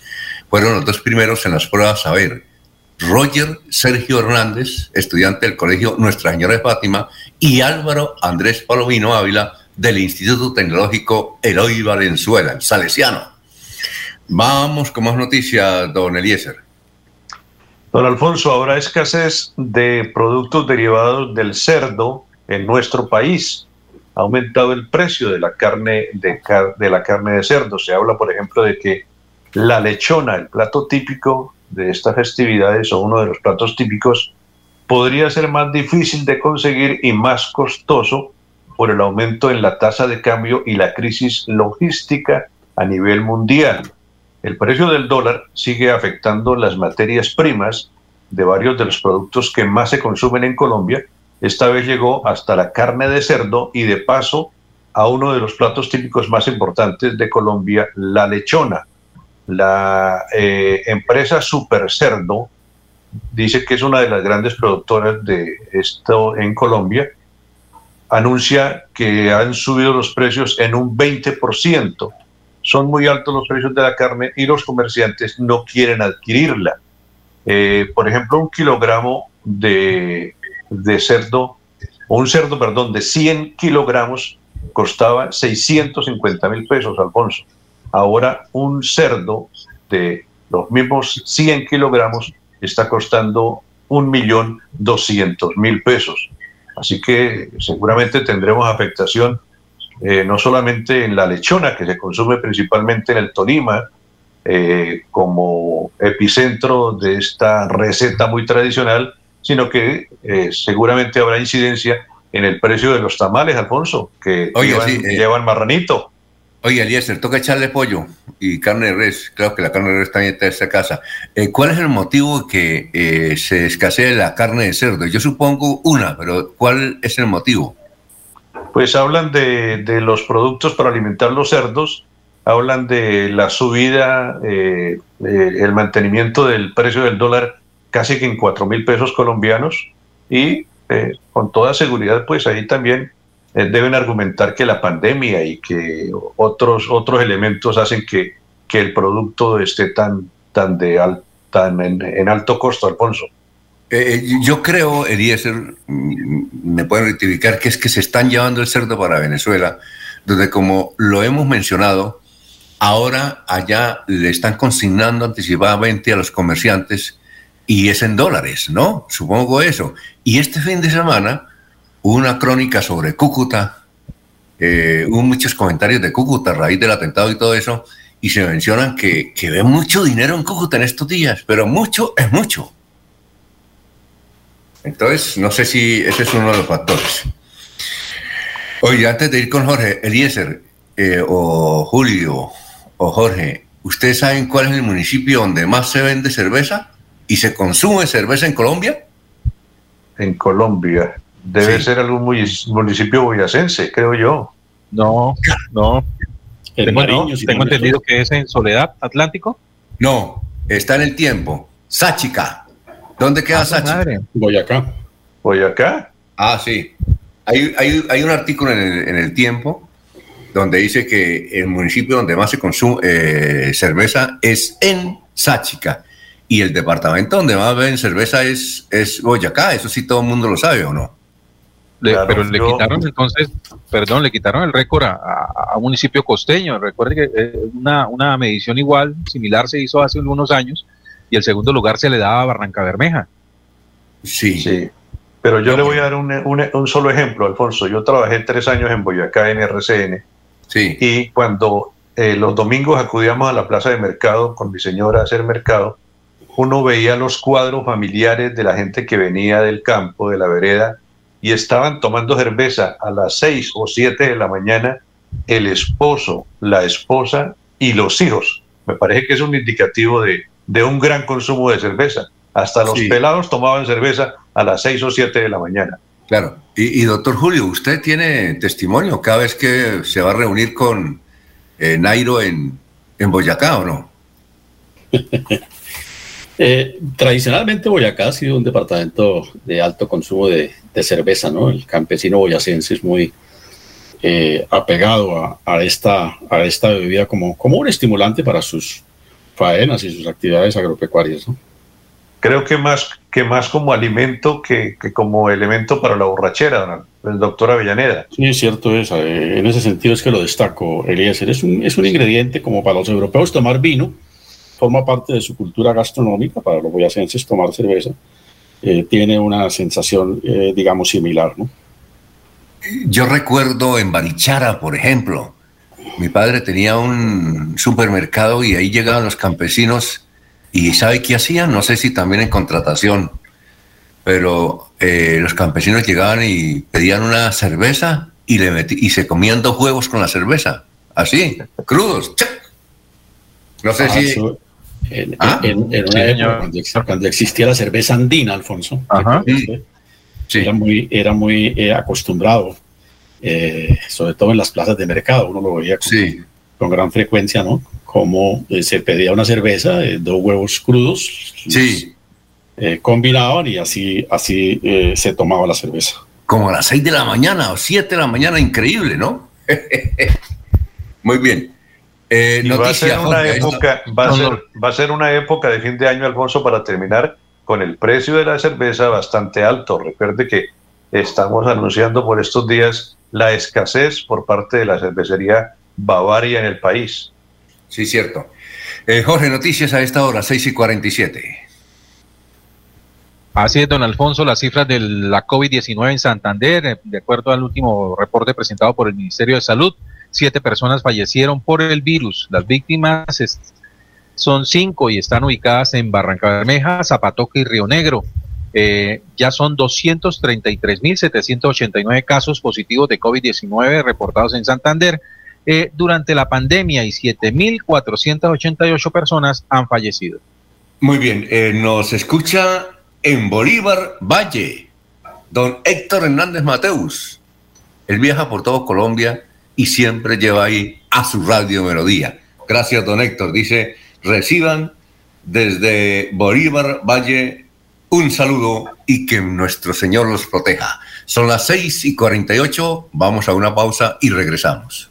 Fueron los dos primeros en las pruebas a ver. Roger Sergio Hernández, estudiante del colegio Nuestra Señora de Fátima, y Álvaro Andrés Palomino Ávila, del Instituto Tecnológico Eloy Valenzuela, el salesiano. Vamos con más noticias, don Eliezer. Don Alfonso, habrá escasez de productos derivados del cerdo en nuestro país. Ha aumentado el precio de la carne de, de la carne de cerdo. Se habla, por ejemplo, de que la lechona, el plato típico de estas festividades o uno de los platos típicos, podría ser más difícil de conseguir y más costoso por el aumento en la tasa de cambio y la crisis logística a nivel mundial. El precio del dólar sigue afectando las materias primas de varios de los productos que más se consumen en Colombia. Esta vez llegó hasta la carne de cerdo y de paso a uno de los platos típicos más importantes de Colombia, la lechona. La eh, empresa Super Cerdo dice que es una de las grandes productoras de esto en Colombia. Anuncia que han subido los precios en un 20%. Son muy altos los precios de la carne y los comerciantes no quieren adquirirla. Eh, por ejemplo, un kilogramo de, de cerdo, un cerdo, perdón, de 100 kilogramos costaba 650 mil pesos, Alfonso. Ahora un cerdo de los mismos 100 kilogramos está costando un millón doscientos mil pesos. Así que seguramente tendremos afectación eh, no solamente en la lechona, que se consume principalmente en el Tolima, eh, como epicentro de esta receta muy tradicional, sino que eh, seguramente habrá incidencia en el precio de los tamales, Alfonso, que llevan marranito. Oye, Eliezer, toca echarle pollo y carne de res. Claro que la carne de res también está en esta casa. Eh, ¿Cuál es el motivo que eh, se escasee la carne de cerdo? Yo supongo una, pero ¿cuál es el motivo? Pues hablan de, los productos para alimentar los cerdos, hablan de la subida, eh, el mantenimiento del precio del dólar casi que en cuatro mil pesos colombianos y con toda seguridad, pues ahí también deben argumentar que la pandemia y que otros, otros elementos hacen que, que el producto esté tan, tan, de tan en, alto costo, Alfonso. Eh, eh, yo creo, Eliezer, mm, me pueden rectificar, que es que se están llevando el cerdo para Venezuela, donde como lo hemos mencionado, ahora allá le están consignando anticipadamente a los comerciantes y es en dólares, ¿no? Supongo eso. Y este fin de semana una crónica sobre Cúcuta, eh, hubo muchos comentarios de Cúcuta a raíz del atentado y todo eso, y se mencionan que, que ve mucho dinero en Cúcuta en estos días, pero mucho es mucho. Entonces, no sé si ese es uno de los factores. Oye, antes de ir con Jorge, Eliezer, eh, o Julio, o Jorge, ¿ustedes saben cuál es el municipio donde más se vende cerveza y se consume cerveza en Colombia? En Colombia. Debe ser algún municipio boyacense, creo yo. No, no. Tengo, tengo entendido que es en Soledad Atlántico. No, está en el tiempo. Sáchica. ¿Dónde queda ah, Sáchica? Boyacá. ¿Boyacá? Ah, sí. Hay, hay, hay un artículo en el, en el, tiempo donde dice que el municipio donde más se consume eh, cerveza es en Sáchica. Y el departamento donde más ven cerveza es, es Boyacá. Eso sí todo el mundo lo sabe, ¿o no? Pero le quitaron entonces, perdón, le quitaron el récord a, un municipio costeño. Recuerde que eh, una, una medición igual, similar, se hizo hace unos años y el segundo lugar se le daba a Barranca Bermeja. Sí. sí. Pero yo le voy a dar un, un, solo ejemplo, Alfonso. Yo trabajé tres años en Boyacá, en RCN. Sí. Y cuando eh, los domingos acudíamos a la plaza de mercado con mi señora a hacer mercado, uno veía los cuadros familiares de la gente que venía del campo, de la vereda, y estaban tomando cerveza a las seis o siete de la mañana el esposo, la esposa y los hijos. Me parece que es un indicativo de, un gran consumo de cerveza. Hasta los pelados tomaban cerveza a las seis o siete de la mañana. Claro. Y, doctor Julio, ¿usted tiene testimonio cada vez que se va a reunir con eh, Nairo en, en Boyacá o no? Eh, tradicionalmente Boyacá ha sido un departamento de alto consumo de, cerveza, ¿no? El campesino boyacense es muy eh, apegado a, esta, a esta bebida como, como un estimulante para sus faenas y sus actividades agropecuarias, ¿no? Creo que más, que más como alimento que, como elemento para la borrachera, el doctor Avellaneda. Sí, es cierto es. Eh, en ese sentido es que lo destaco, Eliezer. Es un, es un ingrediente como para los europeos tomar vino, forma parte de su cultura gastronómica, para los boyacenses tomar cerveza, eh, tiene una sensación, eh, digamos, similar, ¿no? yo recuerdo en Barichara, por ejemplo, mi padre tenía un supermercado y ahí llegaban los campesinos y ¿sabe qué hacían? No sé si también en contratación, pero eh, los campesinos llegaban y pedían una cerveza y, le y se comían dos huevos con la cerveza, así, crudos. No sé ah, si... En, ¿Ah? una época cuando, existía la cerveza andina, Alfonso, era muy, era muy eh, acostumbrado eh, sobre todo en las plazas de mercado, uno lo veía con, gran frecuencia, ¿no? Como eh, se pedía una cerveza, eh, dos huevos crudos, sí. combinaban y así, así se tomaba la cerveza. Como a las seis de la mañana o siete de la mañana, increíble, ¿no? Muy bien. Va, a ser una época, va, a ser, va a ser una época de fin de año, Alfonso, para terminar con el precio de la cerveza bastante alto. Recuerde que estamos anunciando por estos días la escasez por parte de la cervecería Bavaria en el país. Sí, cierto. Eh, Jorge, noticias a esta hora, 6 y 47. Así es, don Alfonso, las cifras de la COVID-19 en Santander, eh, de acuerdo al último reporte presentado por el Ministerio de Salud, siete personas fallecieron por el virus. Las víctimas son cinco y están ubicadas en Barranca Bermeja, Zapatoca y Río Negro. Eh, ya son 233.789 casos positivos de COVID-19 reportados en Santander eh, durante la pandemia y 7.488 personas han fallecido. Muy bien, eh, nos escucha en Bolívar Valle, don Héctor Hernández Mateus. Él viaja por todo Colombia y siempre lleva ahí a su radio melodía. Gracias, don Héctor. Dice, reciban desde Bolívar Valle un saludo y que nuestro Señor los proteja. Son las 6 y 48, vamos a una pausa y regresamos.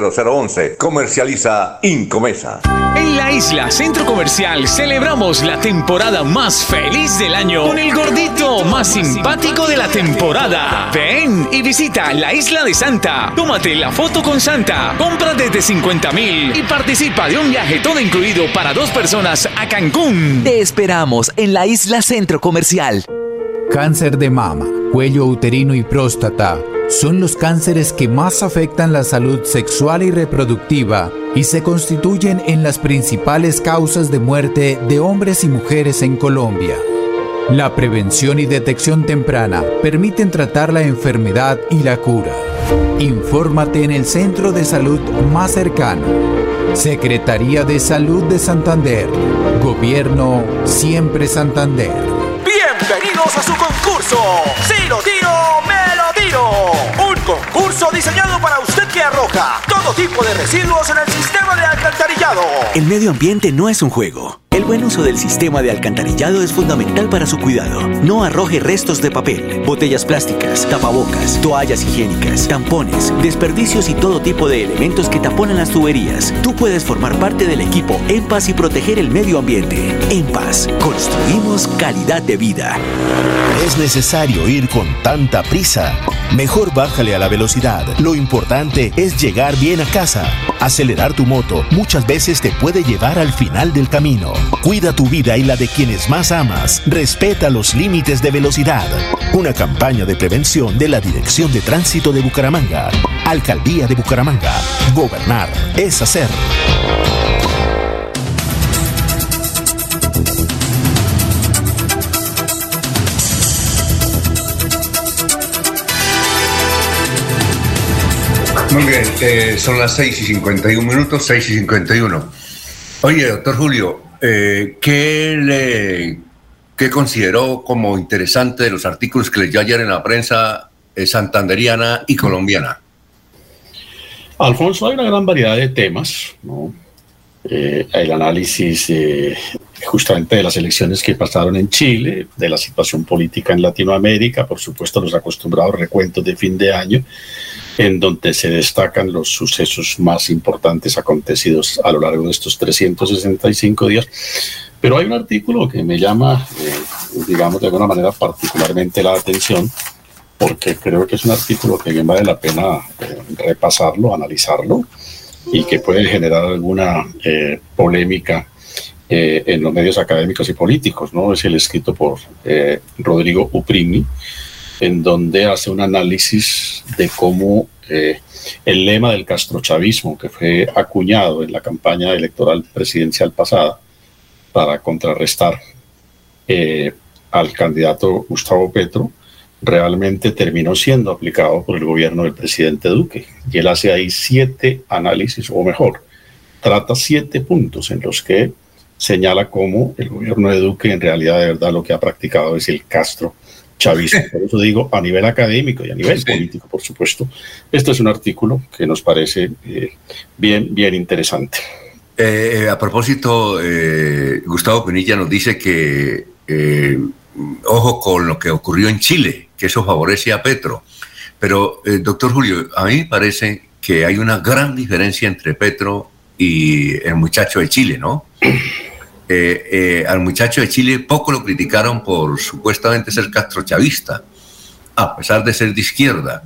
0011. Comercializa Incomesa. En la isla Centro Comercial celebramos la temporada más feliz del año con el gordito más simpático de la temporada. Ven y visita la isla de Santa. Tómate la foto con Santa. Compra desde 50 mil y participa de un viaje todo incluido para dos personas a Cancún. Te esperamos en la isla Centro Comercial. Cáncer de mama, cuello uterino y próstata son los cánceres que más afectan la salud sexual y reproductiva y se constituyen en las principales causas de muerte de hombres y mujeres en Colombia. La prevención y detección temprana permiten tratar la enfermedad y la cura. Infórmate en el centro de salud más cercano. Secretaría de Salud de Santander. Gobierno Siempre Santander. Bienvenidos a su concurso. Si tiro concurso diseñado para usted que arroja todo tipo de residuos en el sistema de alcantarillado. El medio ambiente no es un juego. El buen uso del sistema de alcantarillado es fundamental para su cuidado. No arroje restos de papel, botellas plásticas, tapabocas, toallas higiénicas, tampones, desperdicios y todo tipo de elementos que taponan las tuberías. Tú puedes formar parte del equipo En Paz y proteger el medio ambiente. En Paz, construimos calidad de vida. Es necesario ir con tanta prisa. Mejor bájale a la velocidad. Lo importante es llegar bien a casa. Acelerar tu moto muchas veces te puede llevar al final del camino. Cuida tu vida y la de quienes más amas. Respeta los límites de velocidad. Una campaña de prevención de la Dirección de Tránsito de Bucaramanga. Alcaldía de Bucaramanga. Gobernar es hacer. Muy bien, eh, son las 6 y 51 minutos, 6 y 51. Oye, doctor Julio, eh, ¿qué, le, ¿qué consideró como interesante de los artículos que leyó ayer en la prensa eh, santanderiana y colombiana? Alfonso, hay una gran variedad de temas, ¿no? eh, el análisis justamente de las elecciones que pasaron en Chile, de la situación política en Latinoamérica, por supuesto los acostumbrados recuentos de fin de año, en donde se destacan los sucesos más importantes acontecidos a lo largo de estos 365 días. Pero hay un artículo que me llama, eh, digamos, de alguna manera particularmente la atención, porque creo que es un artículo que bien vale la pena eh, repasarlo, analizarlo, y que puede generar alguna eh, polémica en los medios académicos y políticos. ¿no? Es el escrito por Rodrigo Uprimi, en donde hace un análisis de cómo el lema del castrochavismo, que fue acuñado en la campaña electoral presidencial pasada, para contrarrestar eh, al candidato Gustavo Petro, realmente terminó siendo aplicado por el gobierno del presidente Duque. Y él hace ahí siete análisis, o mejor, trata siete puntos en los que señala cómo el gobierno de Duque en realidad de verdad lo que ha practicado es el Castro chavismo. Por eso digo, a nivel académico y a nivel político, por supuesto, esto es un artículo que nos parece eh, bien, bien interesante. Eh, a propósito, eh, Gustavo Penilla nos dice que eh, ojo con lo que ocurrió en Chile, que eso favorece a Petro. Pero, doctor Julio, a mí me parece que hay una gran diferencia entre Petro y el muchacho de Chile, ¿no? Al muchacho de Chile poco lo criticaron por supuestamente ser castrochavista, a pesar de ser de izquierda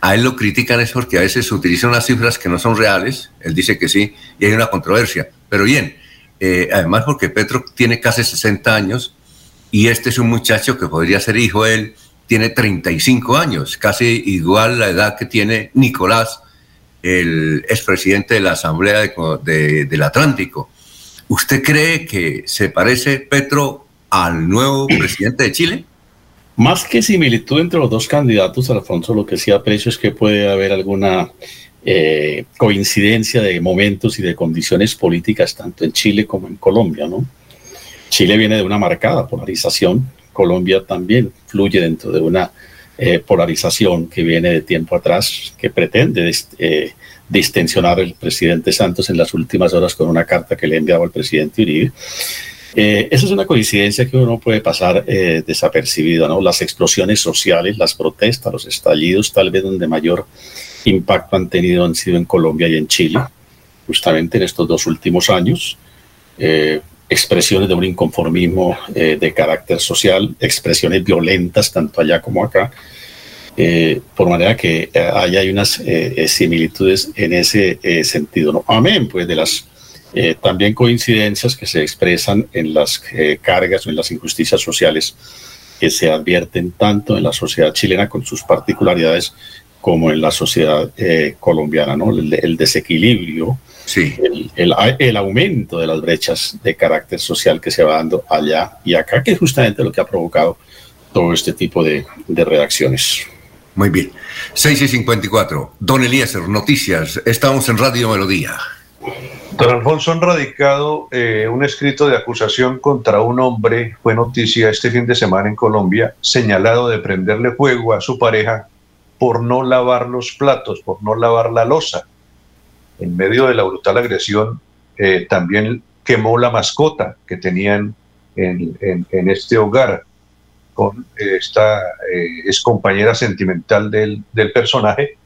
a él lo critican es porque a veces utilizan unas cifras que no son reales, él dice que sí, y hay una controversia. Pero bien, eh, además porque Petro tiene casi 60 años y este es un muchacho que podría ser hijo de él, tiene 35 años, casi igual la edad que tiene Nicolás, el expresidente de la Asamblea del Atlántico. ¿Usted cree que se parece Petro al nuevo presidente de Chile? Más que similitud entre los dos candidatos, Alfonso, lo que sí aprecio es que puede haber alguna eh, coincidencia de momentos y de condiciones políticas tanto en Chile como en Colombia, ¿no? Chile viene de una marcada polarización, Colombia también fluye dentro de una eh, polarización que viene de tiempo atrás, que pretende eh, distensionar el presidente Santos en las últimas horas con una carta que le enviaba al presidente Uribe. Eh, esa es una coincidencia que uno puede pasar eh, desapercibido, ¿no? Las explosiones sociales, las protestas, los estallidos, tal vez donde mayor impacto han tenido han sido en Colombia y en Chile, justamente en estos dos últimos años. Eh, expresiones de un inconformismo de carácter social, expresiones violentas tanto allá como acá, por manera que ahí hay unas similitudes en ese sentido. ¿no? Amén, pues de las eh, también coincidencias que se expresan en las eh, cargas o en las injusticias sociales que se advierten tanto en la sociedad chilena con sus particularidades como en la sociedad eh, colombiana, ¿no? El, desequilibrio, sí. el, el, aumento de las brechas de carácter social que se va dando allá y acá, que es justamente lo que ha provocado todo este tipo de, de reacciones. Muy bien. 6 y 54. Don Eliezer, noticias. Estamos en Radio Melodía. Don Alfonso han radicado eh, un escrito de acusación contra un hombre, fue noticia este fin de semana en Colombia, señalado de prenderle fuego a su pareja por no lavar los platos, por no lavar la losa. En medio de la brutal agresión, eh, también quemó la mascota que tenían en, este hogar con esta eh, es compañera sentimental del, del personaje.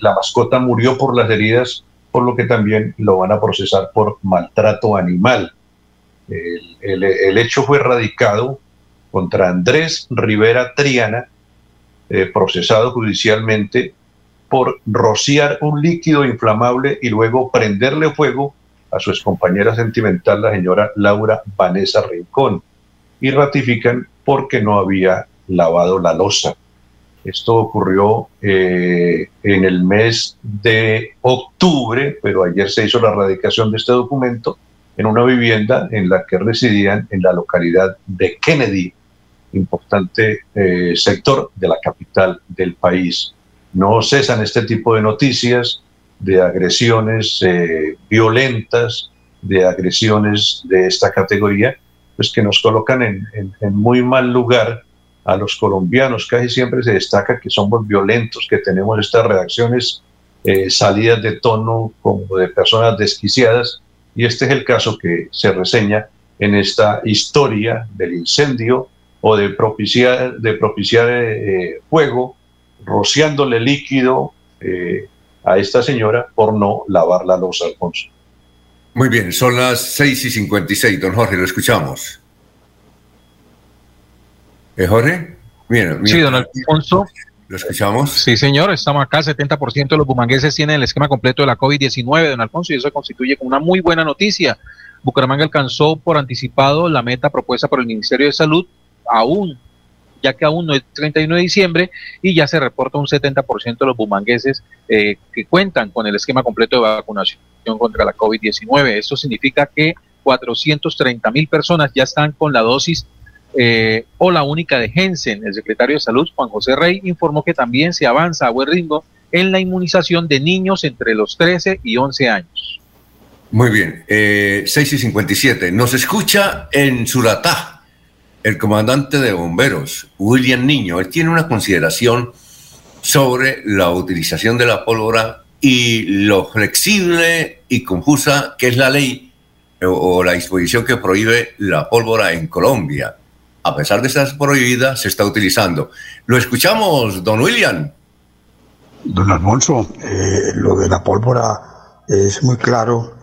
la mascota murió por las heridas por lo que también lo van a procesar por maltrato animal. El, hecho fue radicado contra Andrés Rivera Triana, eh, procesado judicialmente por rociar un líquido inflamable y luego prenderle fuego a su excompañera sentimental, la señora Laura Vanessa Rincón, y ratifican porque no había lavado la losa. Esto ocurrió eh, en el mes de octubre, pero ayer se hizo la radicación de este documento en una vivienda en la que residían en la localidad de Kennedy, importante eh, sector de la capital del país. No cesan este tipo de noticias de agresiones eh, violentas, de agresiones de esta categoría, pues que nos colocan en muy mal lugar a los colombianos casi siempre se destaca que somos violentos, que tenemos estas reacciones eh, salidas de tono como de personas desquiciadas y este es el caso que se reseña en esta historia del incendio o de propiciar, de propiciar eh, fuego, rociándole líquido eh, a esta señora por no lavar la losa, Alfonso. Muy bien, son las 6 y 56, don Jorge, lo escuchamos. ¿Eh, Jorge? Sí, don Alfonso. ¿Lo escuchamos? Sí, señor, estamos acá. 70% de los bumangueses tienen el esquema completo de la COVID-19, don Alfonso, y eso constituye una muy buena noticia. Bucaramanga alcanzó por anticipado la meta propuesta por el Ministerio de Salud, aún, ya que aún no es 31 de diciembre, y ya se reporta un 70% de los bumangueses eh, que cuentan con el esquema completo de vacunación contra la COVID-19. Esto significa que 430 mil personas ya están con la dosis eh, o la única de Jensen. El secretario de Salud, Juan José Rey, informó que también se avanza a buen ritmo en la inmunización de niños entre los 13 y 11 años. Muy bien, eh, 6 y 57. Nos escucha en Suratá el comandante de bomberos, William Niño. Él tiene una consideración sobre la utilización de la pólvora y lo flexible y confusa que es la ley o la disposición que prohíbe la pólvora en Colombia a pesar de estar prohibida, se está utilizando. Lo escuchamos, don William. Don Alfonso, eh, lo de la pólvora es muy claro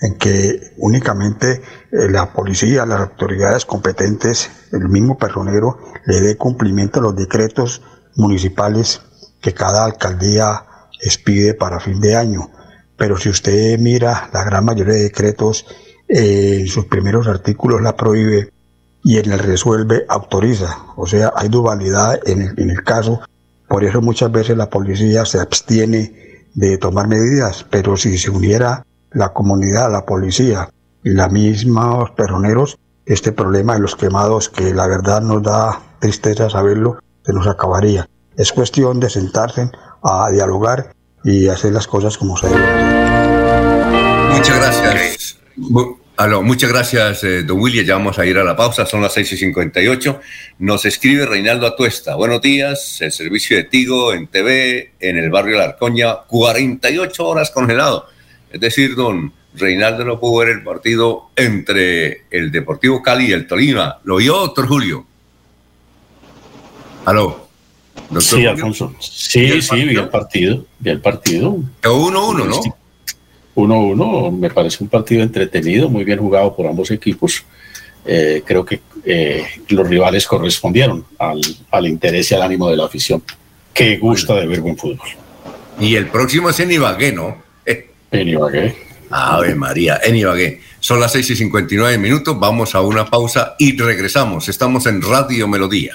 en que únicamente eh, la policía, las autoridades competentes, el mismo personero, le dé cumplimiento a los decretos municipales que cada alcaldía expide para fin de año. Pero si usted mira la gran mayoría de decretos, eh, en sus primeros artículos la prohíbe y en el resuelve autoriza. O sea, hay dualidad en el, en el caso. Por eso muchas veces la policía se abstiene de tomar medidas, pero si se uniera la comunidad, la policía y la misma peroneros, este problema de los quemados, que la verdad nos da tristeza saberlo, se nos acabaría. Es cuestión de sentarse a dialogar y hacer las cosas como se deben. Muchas gracias. Aló, muchas gracias, eh, don William. Ya vamos a ir a la pausa, son las 6 y 58. Nos escribe Reinaldo Atuesta. Buenos días, el servicio de Tigo en TV, en el barrio La Arcoña, 48 horas congelado. Es decir, don Reinaldo no pudo ver el partido entre el Deportivo Cali y el Tolima. ¿Lo vio, doctor Julio? Aló. Sí, Alfonso. Sí, sí, vi el partido. Vi el partido. 1-1, ¿no? 1-1, me parece un partido entretenido, muy bien jugado por ambos equipos. Eh, creo que eh, los rivales correspondieron al, interés y al ánimo de la afición, que gusta de ver buen fútbol. Y el próximo es en Ibagué, ¿no? Eh. En Ibagué. Ave María, en Ibagué. Son las 6 y 59 minutos, vamos a una pausa y regresamos. Estamos en Radio Melodía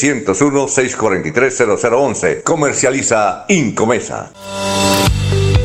643 0011. Comercializa Incomesa.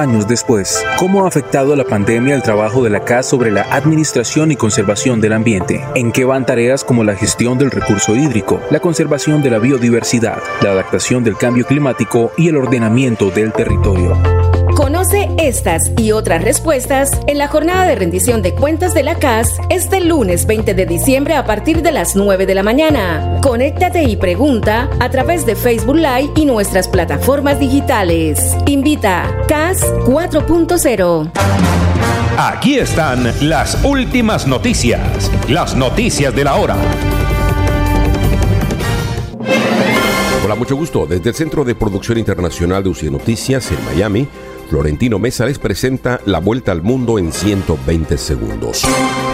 años después, ¿cómo ha afectado la pandemia el trabajo de la CAS sobre la administración y conservación del ambiente? ¿En qué van tareas como la gestión del recurso hídrico, la conservación de la biodiversidad, la adaptación del cambio climático y el ordenamiento del territorio? Conoce estas y otras respuestas en la jornada de rendición de cuentas de la CAS este lunes 20 de diciembre a partir de las 9 de la mañana. Conéctate y pregunta a través de Facebook Live y nuestras plataformas digitales. Invita CAS 4.0. Aquí están las últimas noticias, las noticias de la hora. Hola, mucho gusto. Desde el Centro de Producción Internacional de UCI Noticias en Miami, Florentino Mesa les presenta la vuelta al mundo en 120 segundos.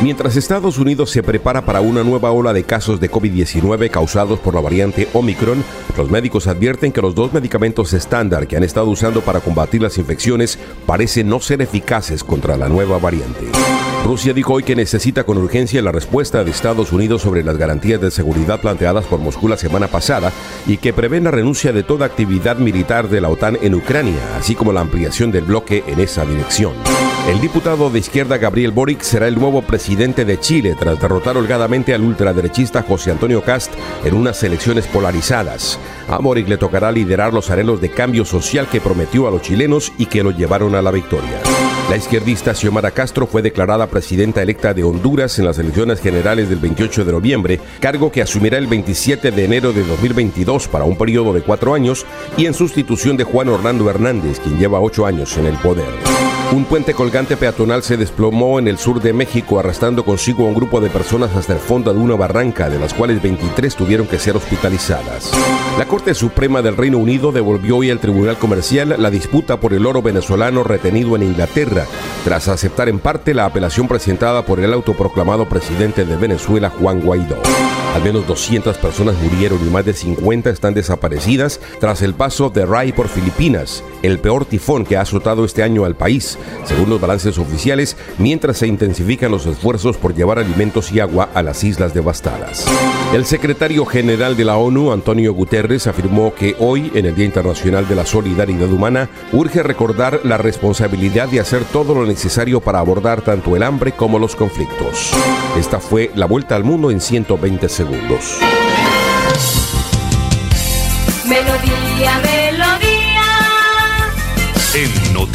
Mientras Estados Unidos se prepara para una nueva ola de casos de COVID-19 causados por la variante Omicron, los médicos advierten que los dos medicamentos estándar que han estado usando para combatir las infecciones parecen no ser eficaces contra la nueva variante. Rusia dijo hoy que necesita con urgencia la respuesta de Estados Unidos sobre las garantías de seguridad planteadas por Moscú la semana pasada y que prevé la renuncia de toda actividad militar de la OTAN en Ucrania, así como la ampliación del bloque en esa dirección. El diputado de izquierda Gabriel Boric será el nuevo presidente de Chile tras derrotar holgadamente al ultraderechista José Antonio Cast en unas elecciones polarizadas. A Boric le tocará liderar los arenos de cambio social que prometió a los chilenos y que lo llevaron a la victoria. La izquierdista Xiomara Castro fue declarada presidenta electa de Honduras en las elecciones generales del 28 de noviembre, cargo que asumirá el 27 de enero de 2022 para un periodo de cuatro años y en sustitución de Juan Orlando Hernández, quien lleva ocho años en el poder. Un puente colgante peatonal se desplomó en el sur de México, arrastrando consigo a un grupo de personas hasta el fondo de una barranca, de las cuales 23 tuvieron que ser hospitalizadas. La Corte Suprema del Reino Unido devolvió hoy al Tribunal Comercial la disputa por el oro venezolano retenido en Inglaterra, tras aceptar en parte la apelación presentada por el autoproclamado presidente de Venezuela, Juan Guaidó. Al menos 200 personas murieron y más de 50 están desaparecidas tras el paso de Rai por Filipinas, el peor tifón que ha azotado este año al país, según los balances oficiales, mientras se intensifican los esfuerzos por llevar alimentos y agua a las islas devastadas. El secretario general de la ONU, Antonio Guterres, afirmó que hoy, en el Día Internacional de la Solidaridad Humana, urge recordar la responsabilidad de hacer todo lo necesario para abordar tanto el hambre como los conflictos. Esta fue la vuelta al mundo en 120 segundos. Melodía, melodía.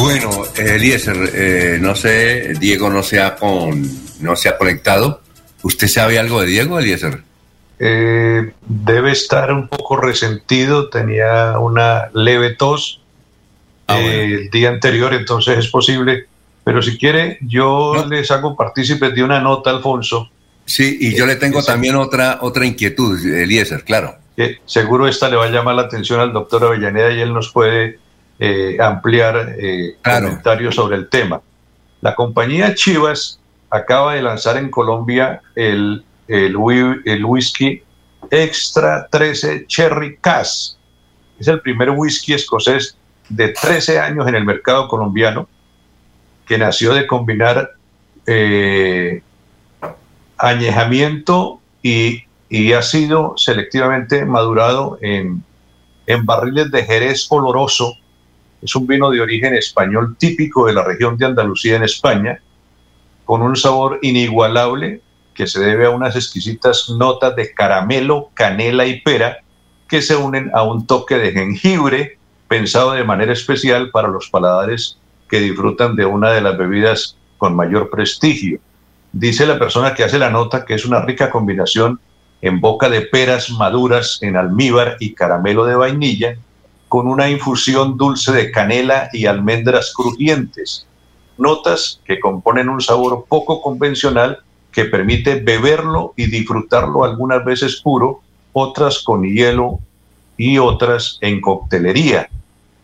Bueno, Eliezer, eh, no sé, Diego no se ha con, no se ha conectado. ¿Usted sabe algo de Diego, Eliezer? Eh, debe estar un poco resentido, tenía una leve tos Ah, eh, el día anterior, entonces es posible. Pero si quiere, yo les hago partícipes de una nota, Alfonso. Sí, y yo le tengo también otra, otra inquietud, Eliezer, claro. que seguro esta le va a llamar la atención al doctor Avellaneda y él nos puede eh, ampliar eh, comentarios sobre el tema. La compañía Chivas acaba de lanzar en Colombia el, el, whi- el whisky Extra 13 Cherry Cass. Es el primer whisky escocés de 13 años en el mercado colombiano que nació de combinar eh, añejamiento y, y ha sido selectivamente madurado en, en barriles de Jerez oloroso. Es un vino de origen español típico de la región de Andalucía en España, con un sabor inigualable que se debe a unas exquisitas notas de caramelo, canela y pera que se unen a un toque de jengibre pensado de manera especial para los paladares que disfrutan de una de las bebidas con mayor prestigio. Dice la persona que hace la nota que es una rica combinación en boca de peras maduras en almíbar y caramelo de vainilla, con una infusión dulce de canela y almendras crujientes. Notas que componen un sabor poco convencional que permite beberlo y disfrutarlo algunas veces puro, otras con hielo y otras en coctelería.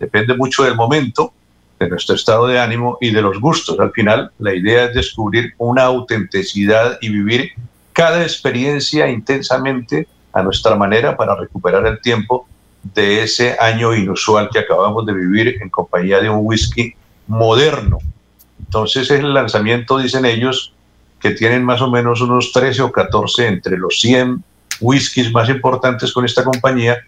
Depende mucho del momento, de nuestro estado de ánimo y de los gustos. Al final, la idea es descubrir una autenticidad y vivir cada experiencia intensamente a nuestra manera para recuperar el tiempo de ese año inusual que acabamos de vivir en compañía de un whisky moderno. Entonces es el lanzamiento, dicen ellos, que tienen más o menos unos 13 o 14 entre los 100 whiskies más importantes con esta compañía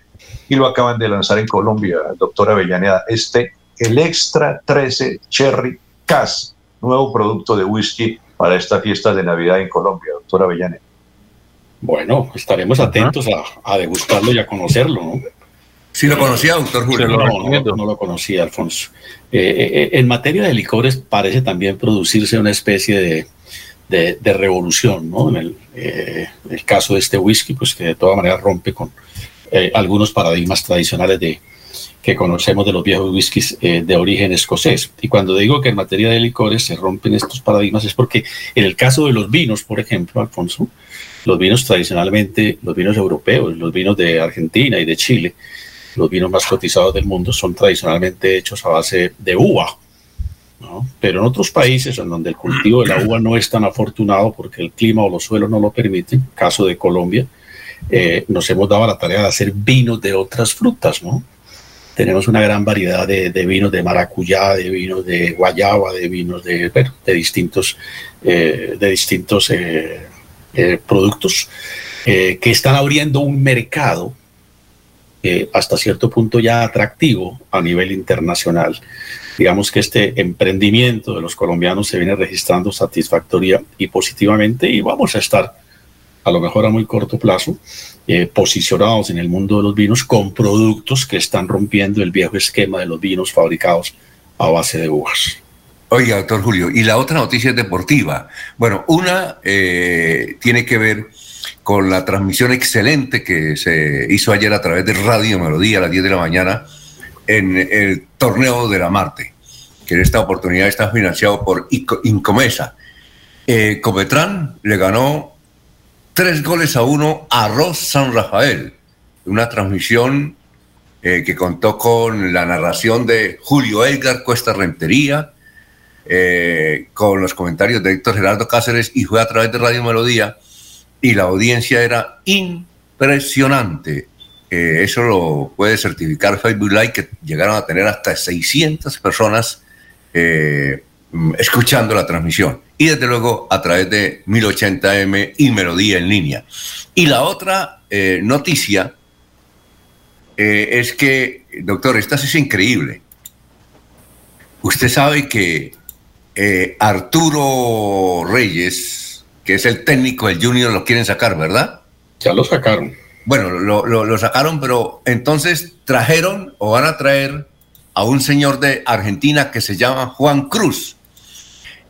y lo acaban de lanzar en Colombia, doctora Avellaneda. Este, el Extra 13 Cherry Cass, nuevo producto de whisky para esta fiesta de Navidad en Colombia, doctora Avellaneda. Bueno, estaremos atentos a, degustarlo y a conocerlo, ¿no? Sí lo conocía, doctor Julio. No, lo conocía, Alfonso. Eh, eh, eh, en materia de licores parece también producirse una especie de, de, revolución, ¿no? En el, eh, el, caso de este whisky, pues que de todas maneras rompe con eh, algunos paradigmas tradicionales de, que conocemos de los viejos whiskies eh, de origen escocés. Y cuando digo que en materia de licores se rompen estos paradigmas es porque en el caso de los vinos, por ejemplo, Alfonso, los vinos tradicionalmente, los vinos europeos, los vinos de Argentina y de Chile, los vinos más cotizados del mundo son tradicionalmente hechos a base de uva, pero en otros países en donde el cultivo de la uva no es tan afortunado porque el clima o los suelos no lo permiten, caso de Colombia, eh, nos hemos dado la tarea de hacer vinos de otras frutas. Tenemos una gran variedad de, vinos de maracuyá, de vinos de guayaba, de vinos de, de distintos, eh, de distintos eh, productos que están abriendo un mercado hasta cierto punto ya atractivo a nivel internacional digamos que este emprendimiento de los colombianos se viene registrando satisfactoria y positivamente y vamos a estar a lo mejor a muy corto plazo eh, posicionados en el mundo de los vinos con productos que están rompiendo el viejo esquema de los vinos fabricados a base de uvas. Oiga, doctor Julio, y la otra noticia es deportiva. Bueno, una eh, tiene que ver con la transmisión excelente que se hizo ayer a través de Radio Melodía a las 10 de la mañana en el torneo de la Marte, que en esta oportunidad está financiado por Incomesa. Eh, le ganó tres goles a uno a Ross San Rafael, una transmisión eh, que contó con la narración de Julio Edgar Cuesta Rentería, eh, con los comentarios de Héctor Gerardo Cáceres y fue a través de Radio Melodía y la audiencia era impresionante eso lo puede certificar Facebook Live, que llegaron a tener hasta 600 personas eh, escuchando la transmisión. Y desde luego a través de 1080m y Melodía en línea. Y la otra eh, noticia eh, es que, doctor, esta es increíble. Usted sabe que Arturo Reyes, que es el técnico del Junior, lo quieren sacar, ¿verdad? Ya lo sacaron. Bueno, lo, sacaron, pero entonces trajeron o van a traer a un señor de Argentina que se llama Juan Cruz.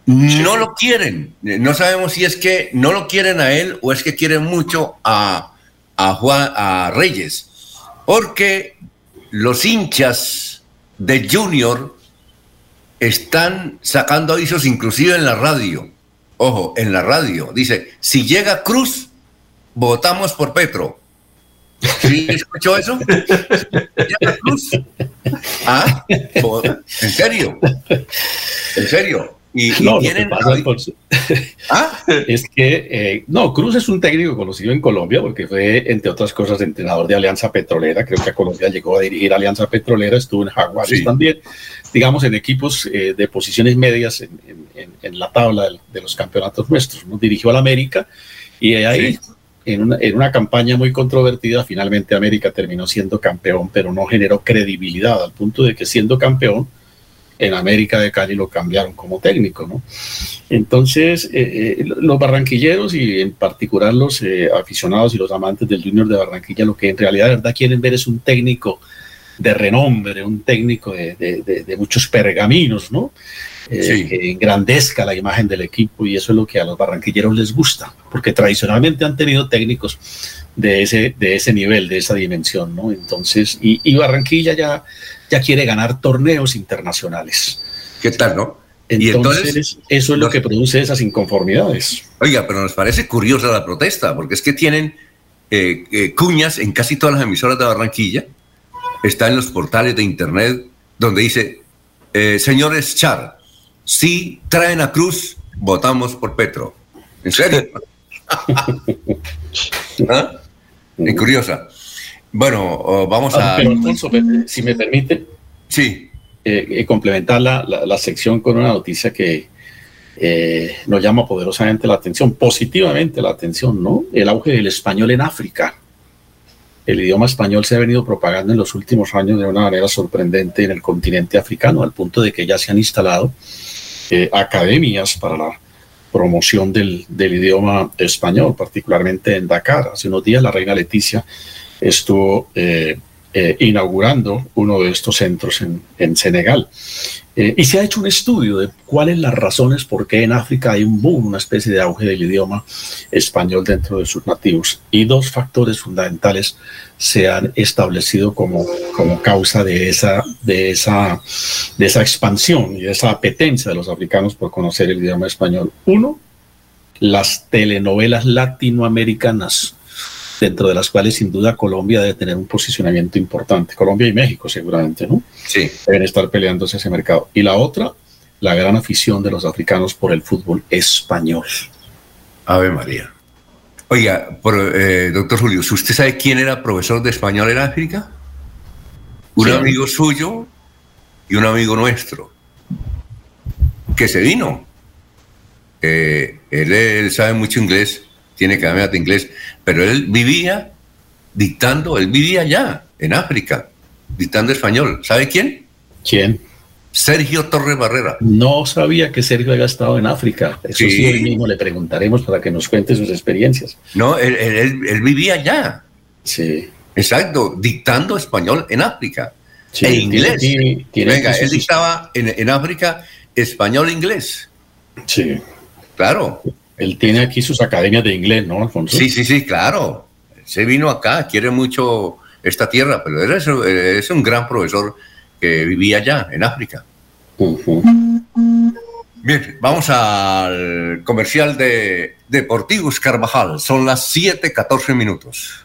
No lo quieren. No sabemos si es que no lo quieren a él o es que quieren mucho a, a, Juan, a Reyes. Porque los hinchas de Junior están sacando avisos inclusive en la radio. Ojo, en la radio. Dice, si llega Cruz, votamos por Petro. ¿Sí escuchó eso? ¿Ah? ¿En serio? ¿En serio? Y, no, tienen... ¿Ah? es que, eh, no, Cruz es un técnico conocido en Colombia porque fue, entre otras cosas, entrenador de Alianza Petrolera. Creo que a Colombia llegó a dirigir Alianza Petrolera, estuvo en Jaguares también, digamos, en equipos eh, de posiciones medias en, la tabla de, los campeonatos nuestros. Nos dirigió al América y ahí en una, en una campaña muy controvertida, finalmente América terminó siendo campeón, pero no generó credibilidad al punto de que siendo campeón, en América de Cali lo cambiaron como técnico, ¿no? Entonces, eh, eh, los barranquilleros y en particular los eh, aficionados y los amantes del Junior de Barranquilla, lo que en realidad de verdad quieren ver es un técnico de renombre, un técnico de, de, de, muchos pergaminos, ¿no? que engrandezca la imagen del equipo y eso es lo que a los barranquilleros les gusta, porque tradicionalmente han tenido técnicos de ese, de ese nivel, de esa dimensión, ¿no? Entonces, y, y Barranquilla ya ya quiere ganar torneos internacionales. ¿Qué tal, no? Entonces, eso es lo que produce esas inconformidades. Oiga, pero nos parece curiosa la protesta, porque es que tienen eh, eh, cuñas en casi todas las emisoras de Barranquilla, está en los portales de internet donde dice, eh, señores Char, si traen a Cruz, votamos por Petro. ¿En serio? ¿Ah? Y curiosa. Bueno, vamos ah, a... Pero Alfonso, si me permite. Sí. Eh, eh, complementar la, la, sección con una noticia que eh, nos llama poderosamente la atención, positivamente la atención, ¿no? El auge del español en África. El idioma español se ha venido propagando en los últimos años de una manera sorprendente en el continente africano, al punto de que ya se han instalado academias para la promoción del, del idioma español, particularmente en Dakar. Hace unos días la reina Leticia estuvo eh, eh, inaugurando uno de estos centros en, Senegal. Eh, y se ha hecho un estudio de cuáles las razones por qué en África hay un boom, una especie de auge del idioma español dentro de sus nativos. Y dos factores fundamentales se han establecido como, como causa de esa, de, esa, de esa expansión y de esa apetencia de los africanos por conocer el idioma español. Uno, las telenovelas latinoamericanas dentro de las cuales sin duda Colombia debe tener un posicionamiento importante. Colombia y México seguramente, ¿no? Sí. Deben estar peleándose ese mercado. Y la otra, la gran afición de los africanos por el fútbol español. Ave María. Oiga, eh, doctor Julio, ¿usted sabe quién era profesor de español en África? Un amigo suyo y un amigo nuestro, que se vino. Eh, él, sabe mucho inglés tiene que de inglés, pero él vivía dictando, él vivía allá, en África, dictando español. ¿Sabe quién? ¿Quién? Sergio Torres Barrera. No sabía que Sergio había estado en África. Eso sí, hoy mismo le preguntaremos para que nos cuente sus experiencias. No, él, vivía allá. Sí. Exacto, dictando español en África. Sí, e inglés. Venga, él dictaba en, en África español e inglés. Sí. Claro. Él tiene aquí sus academias de inglés, ¿no, Alfonso? Sí, sí, sí, claro. Se vino acá, quiere mucho esta tierra, pero es, es un gran profesor que vivía allá, en África. Bien, vamos al comercial de Deportivos Carvajal. Son las 7:14 minutos.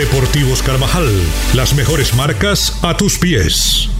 Deportivos Carvajal, las mejores marcas a tus pies.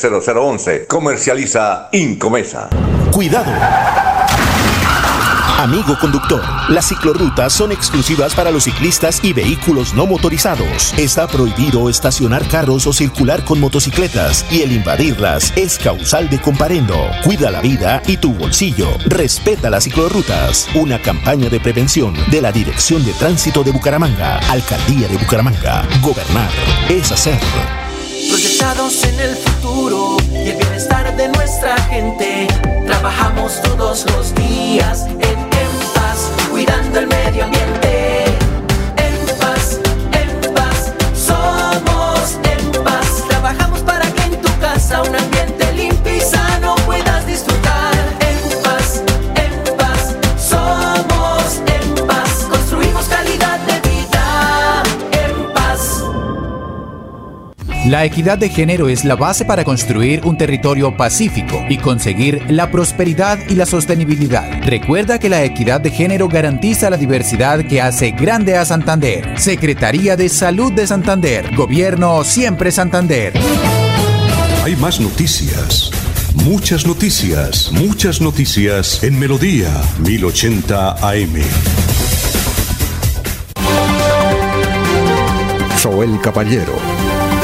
0011 301 643 0011. Comercializa Incomesa. Cuidado. Amigo conductor, las ciclorrutas son exclusivas para los ciclistas y vehículos no motorizados. Está prohibido estacionar carros o circular con motocicletas y el invadirlas es causal de comparendo. Cuida la vida y tu bolsillo. Respeta las ciclorrutas. Una campaña de prevención de la Dirección de Tránsito de Bucaramanga, Alcaldía de Bucaramanga. Gobernar es hacer proyectados en el futuro y el bienestar de nuestra gente. Trabajamos todos los días en, en paz, cuidando el medio ambiente. En paz, en paz, somos en paz. Trabajamos para que en tu casa un ambiente La equidad de género es la base para construir un territorio pacífico y conseguir la prosperidad y la sostenibilidad. Recuerda que la equidad de género garantiza la diversidad que hace grande a Santander. Secretaría de Salud de Santander. Gobierno siempre Santander. Hay más noticias. Muchas noticias, muchas noticias en Melodía 1080 AM. Soel Caballero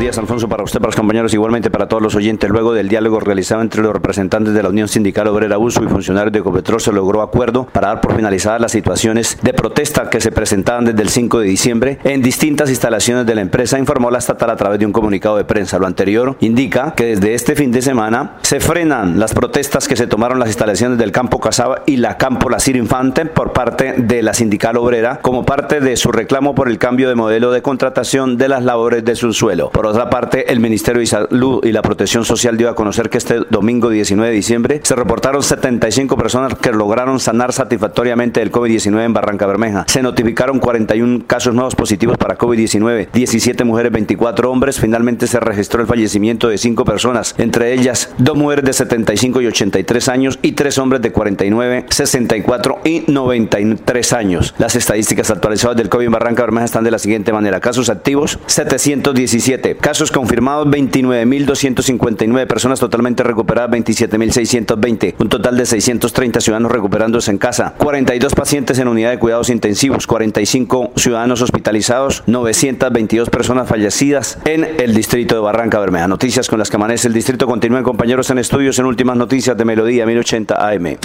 días, Alfonso, para usted, para los compañeros, igualmente para todos los oyentes. Luego del diálogo realizado entre los representantes de la Unión Sindical Obrera Uso y funcionarios de Ecopetrol, se logró acuerdo para dar por finalizadas las situaciones de protesta que se presentaban desde el 5 de diciembre en distintas instalaciones de la empresa, informó la estatal a través de un comunicado de prensa. Lo anterior indica que desde este fin de semana se frenan las protestas que se tomaron las instalaciones del Campo Casaba y la Campo Lacir Infante por parte de la Sindical Obrera como parte de su reclamo por el cambio de modelo de contratación de las labores de su suelo. Por otra parte, el Ministerio de Salud y la Protección Social dio a conocer que este domingo 19 de diciembre se reportaron 75 personas que lograron sanar satisfactoriamente del COVID-19 en Barranca Bermeja. Se notificaron 41 casos nuevos positivos para COVID-19, 17 mujeres, 24 hombres. Finalmente se registró el fallecimiento de 5 personas, entre ellas dos mujeres de 75 y 83 años y 3 hombres de 49, 64 y 93 años. Las estadísticas actualizadas del COVID en Barranca Bermeja están de la siguiente manera. Casos activos 717, Casos confirmados 29.259 personas totalmente recuperadas 27.620. Un total de 630 ciudadanos recuperándose en casa. 42 pacientes en unidad de cuidados intensivos. 45 ciudadanos hospitalizados. 922 personas fallecidas en el distrito de Barranca Bermeja. Noticias con las que amanece el distrito. Continúen compañeros en estudios en últimas noticias de Melodía 1080 AM.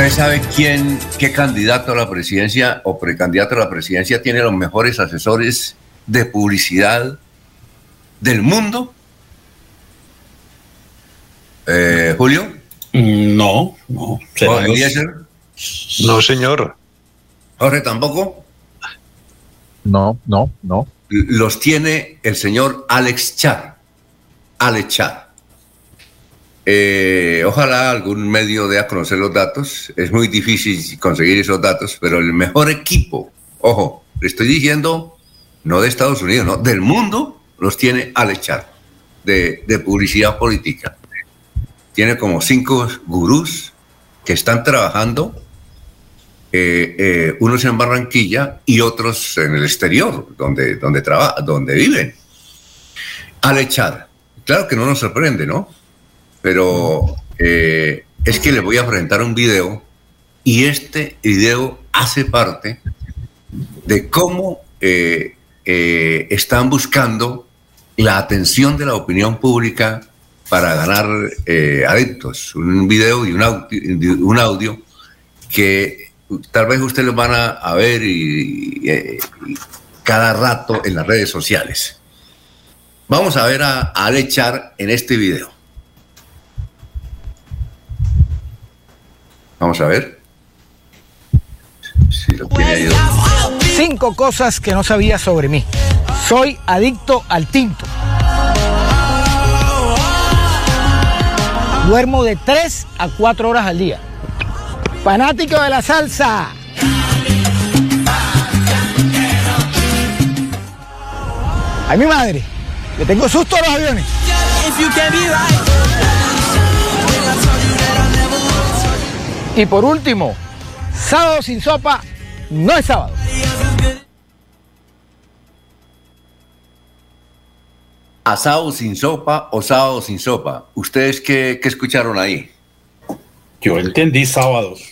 ¿Usted sabe quién, qué candidato a la presidencia o precandidato a la presidencia tiene los mejores asesores de publicidad del mundo? Eh, Julio. No, no. No, señor. Jorge tampoco. No, no, no. Los tiene el señor Alex Char. Alex Char. Eh, ojalá algún medio dé a conocer los datos. Es muy difícil conseguir esos datos, pero el mejor equipo, ojo, le estoy diciendo, no de Estados Unidos, no, del mundo, los tiene al echar de, publicidad política. Tiene como cinco gurús que están trabajando, eh, eh, unos en Barranquilla y otros en el exterior, donde, donde, donde viven. Al echar. Claro que no nos sorprende, ¿no? Pero eh, es que les voy a presentar un video y este video hace parte de cómo eh, eh, están buscando la atención de la opinión pública para ganar adeptos. Un video y un audio, que tal vez ustedes van a, ver cada rato en las redes sociales. Vamos a ver a, a Alechar en este video. Vamos a ver. Si lo tiene ahí. Cinco cosas que no sabía sobre mí. Soy adicto al tinto. Duermo de 3 a 4 horas al día. Fanático de la salsa. Ay, mi madre, le tengo susto a los aviones. Y por último, sábado sin sopa no es sábado. Asado sin sopa o sábado sin sopa. ¿Ustedes qué, escucharon ahí? Yo entendí sábados.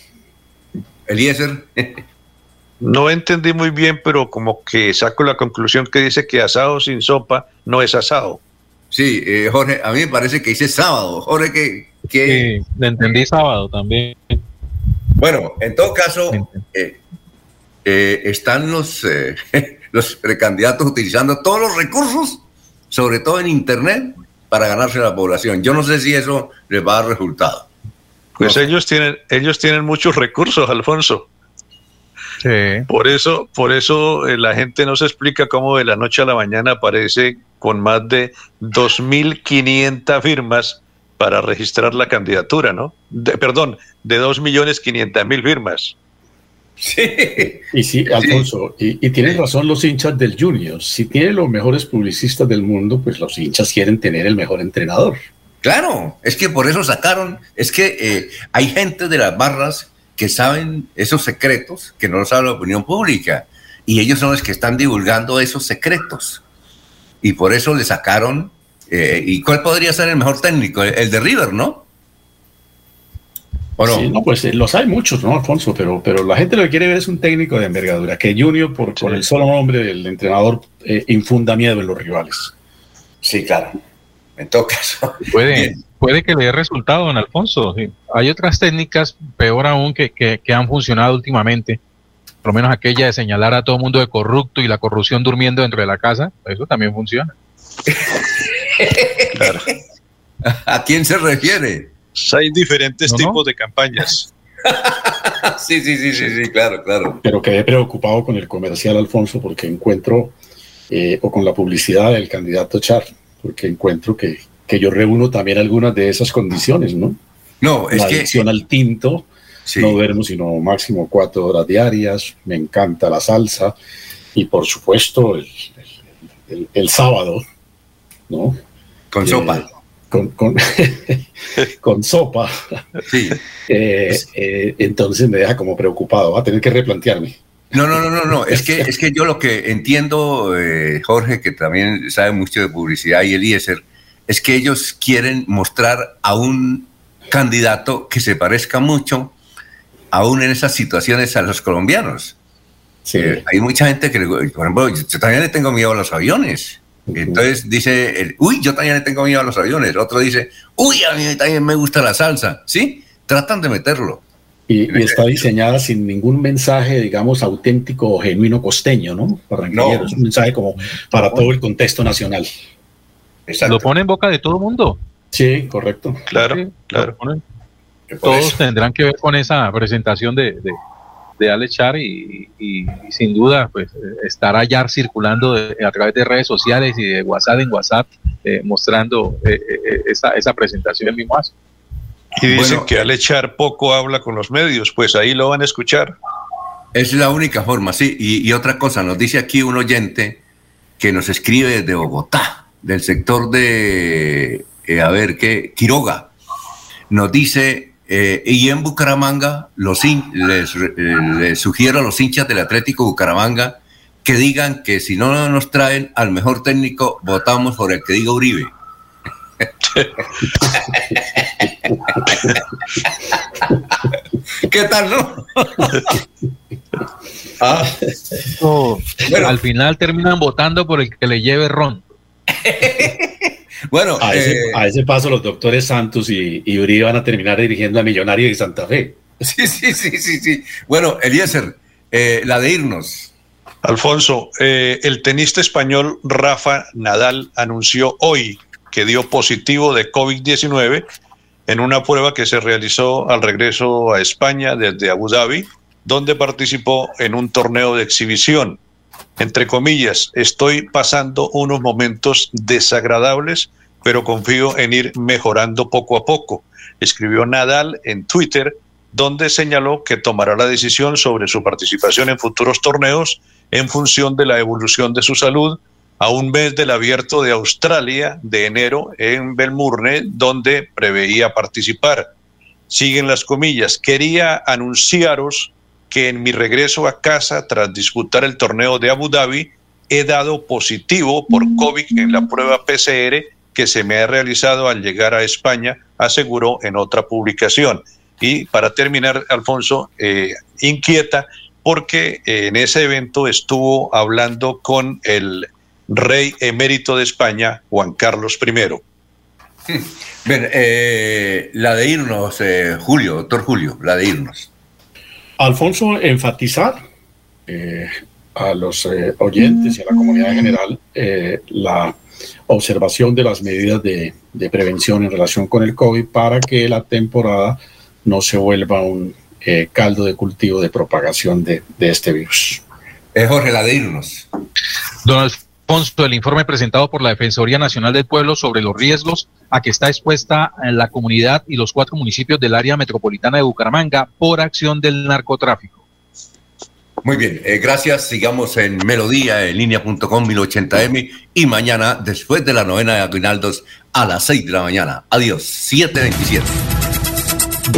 Eliezer. No entendí muy bien, pero como que saco la conclusión que dice que asado sin sopa no es asado. Sí, eh, Jorge, a mí me parece que dice sábado. Jorge, que... que... Sí, entendí sábado también. Bueno, en todo caso, eh, eh, están los, eh, los precandidatos utilizando todos los recursos, sobre todo en Internet, para ganarse la población. Yo no sé si eso les va a dar resultado. Pues ellos tienen, ellos tienen muchos recursos, Alfonso. Por eso, por eso eh, la gente no se explica cómo de la noche a la mañana aparece con más de 2.500 firmas para registrar la candidatura, ¿no? perdón, de 2.500.000 firmas. Sí. Y sí, Alfonso, Y, y, tienen razón los hinchas del Junior. Si tienen los mejores publicistas del mundo, pues los hinchas quieren tener el mejor entrenador. Claro, es que por eso sacaron, es que eh, hay gente de las barras que saben esos secretos que no lo sabe la opinión pública y ellos son los que están divulgando esos secretos. Y por eso le sacaron, eh, ¿y cuál podría ser el mejor técnico? El de River, ¿no? ¿O no? Sí, no, pues eh, los hay muchos, ¿no, Alfonso? Pero, pero la gente lo que quiere ver es un técnico de envergadura, que Junior, por, con el solo nombre del entrenador, eh, infunda miedo en los rivales. Sí, claro. En todo caso. Puede, puede que le dé resultado, don Alfonso. Hay otras técnicas, peor aún, que, que, que, han funcionado últimamente. Por lo menos aquella de señalar a todo el mundo de corrupto y la corrupción durmiendo dentro de la casa. Eso también funciona. claro. ¿A quién se refiere? Hay diferentes tipos de campañas. sí, sí, sí, sí, sí, claro, claro. Pero quedé preocupado con el comercial, Alfonso, porque encuentro, eh, o con la publicidad del candidato Char, porque encuentro que, que yo reúno también algunas de esas condiciones, ¿no? No, es la que... adicción al tinto, sí. no duermo sino máximo cuatro horas diarias, me encanta la salsa, y por supuesto el, el, el sábado, ¿no? Con eh, sopa con, con, con sopa. Sí. Eh, eh, entonces me deja como preocupado, va a tener que replantearme. No, no, no, no, no. Es que, es que yo lo que entiendo, eh, Jorge, que también sabe mucho de publicidad y Eliezer, es que ellos quieren mostrar a un candidato que se parezca mucho, aún en esas situaciones, a los colombianos. Sí. Eh, hay mucha gente que, por ejemplo, yo también le tengo miedo a los aviones. Entonces dice, el, uy, yo también le tengo miedo a los aviones. Otro dice, uy, a mí también me gusta la salsa. ¿Sí? Tratan de meterlo. Y, y está diseñada sin ningún mensaje, digamos, auténtico o genuino costeño, ¿no? No. Es un mensaje como para todo el contexto nacional. Exacto. Lo pone en boca de todo el mundo. Sí, correcto. Claro, sí, claro. Todos tendrán que ver con esa presentación de, de, de Alex Char y, y, y, sin duda pues estará ya circulando de, a través de redes sociales y de WhatsApp en WhatsApp eh, mostrando eh, eh, esa, esa presentación mismo hace. Y dicen bueno, que Alex Char poco habla con los medios, pues ahí lo van a escuchar. Es la única forma, sí. Y, y otra cosa, nos dice aquí un oyente que nos escribe desde Bogotá, del sector de, eh, a ver, ¿qué? Quiroga. Nos dice, eh, y en Bucaramanga, los in, les, eh, les, sugiero a los hinchas del Atlético Bucaramanga que digan que si no nos traen al mejor técnico, votamos por el que diga Uribe. ¿Qué tal, no? ah. bueno. Al final terminan votando por el que le lleve ron. Bueno, a, eh, ese, a, ese, paso los doctores Santos y, y, Uribe van a terminar dirigiendo a Millonario de Santa Fe. Sí, sí, sí, sí, sí. Bueno, Eliezer, eh, la de irnos. Alfonso, eh, el tenista español Rafa Nadal anunció hoy que dio positivo de COVID-19 en una prueba que se realizó al regreso a España desde Abu Dhabi, donde participó en un torneo de exhibición entre comillas, estoy pasando unos momentos desagradables, pero confío en ir mejorando poco a poco, escribió Nadal en Twitter, donde señaló que tomará la decisión sobre su participación en futuros torneos en función de la evolución de su salud a un mes del abierto de Australia de enero en Belmurne, donde preveía participar. Siguen las comillas. Quería anunciaros que en mi regreso a casa tras disputar el torneo de Abu Dhabi he dado positivo por COVID en la prueba PCR que se me ha realizado al llegar a España, aseguró en otra publicación. Y para terminar, Alfonso, eh, inquieta porque en ese evento estuvo hablando con el rey emérito de España, Juan Carlos I. Bien, eh, la de irnos, eh, Julio, doctor Julio, la de irnos. Alfonso, enfatizar eh, a los eh, oyentes y a la comunidad en general eh, la observación de las medidas de, de, prevención en relación con el COVID para que la temporada no se vuelva un, eh, caldo de cultivo de propagación de, este virus. Es Jorge Ladeirnos. Don Alfonso, el informe presentado por la Defensoría Nacional del Pueblo sobre los riesgos a que está expuesta la comunidad y los cuatro municipios del área metropolitana de Bucaramanga por acción del narcotráfico. Muy bien, eh, gracias. Sigamos en Melodía, en línea.com 1080m y mañana, después de la novena de Aguinaldos, a las 6 de la mañana. Adiós, 727.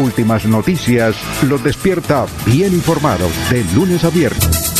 Últimas noticias los despierta bien informados de lunes a viernes.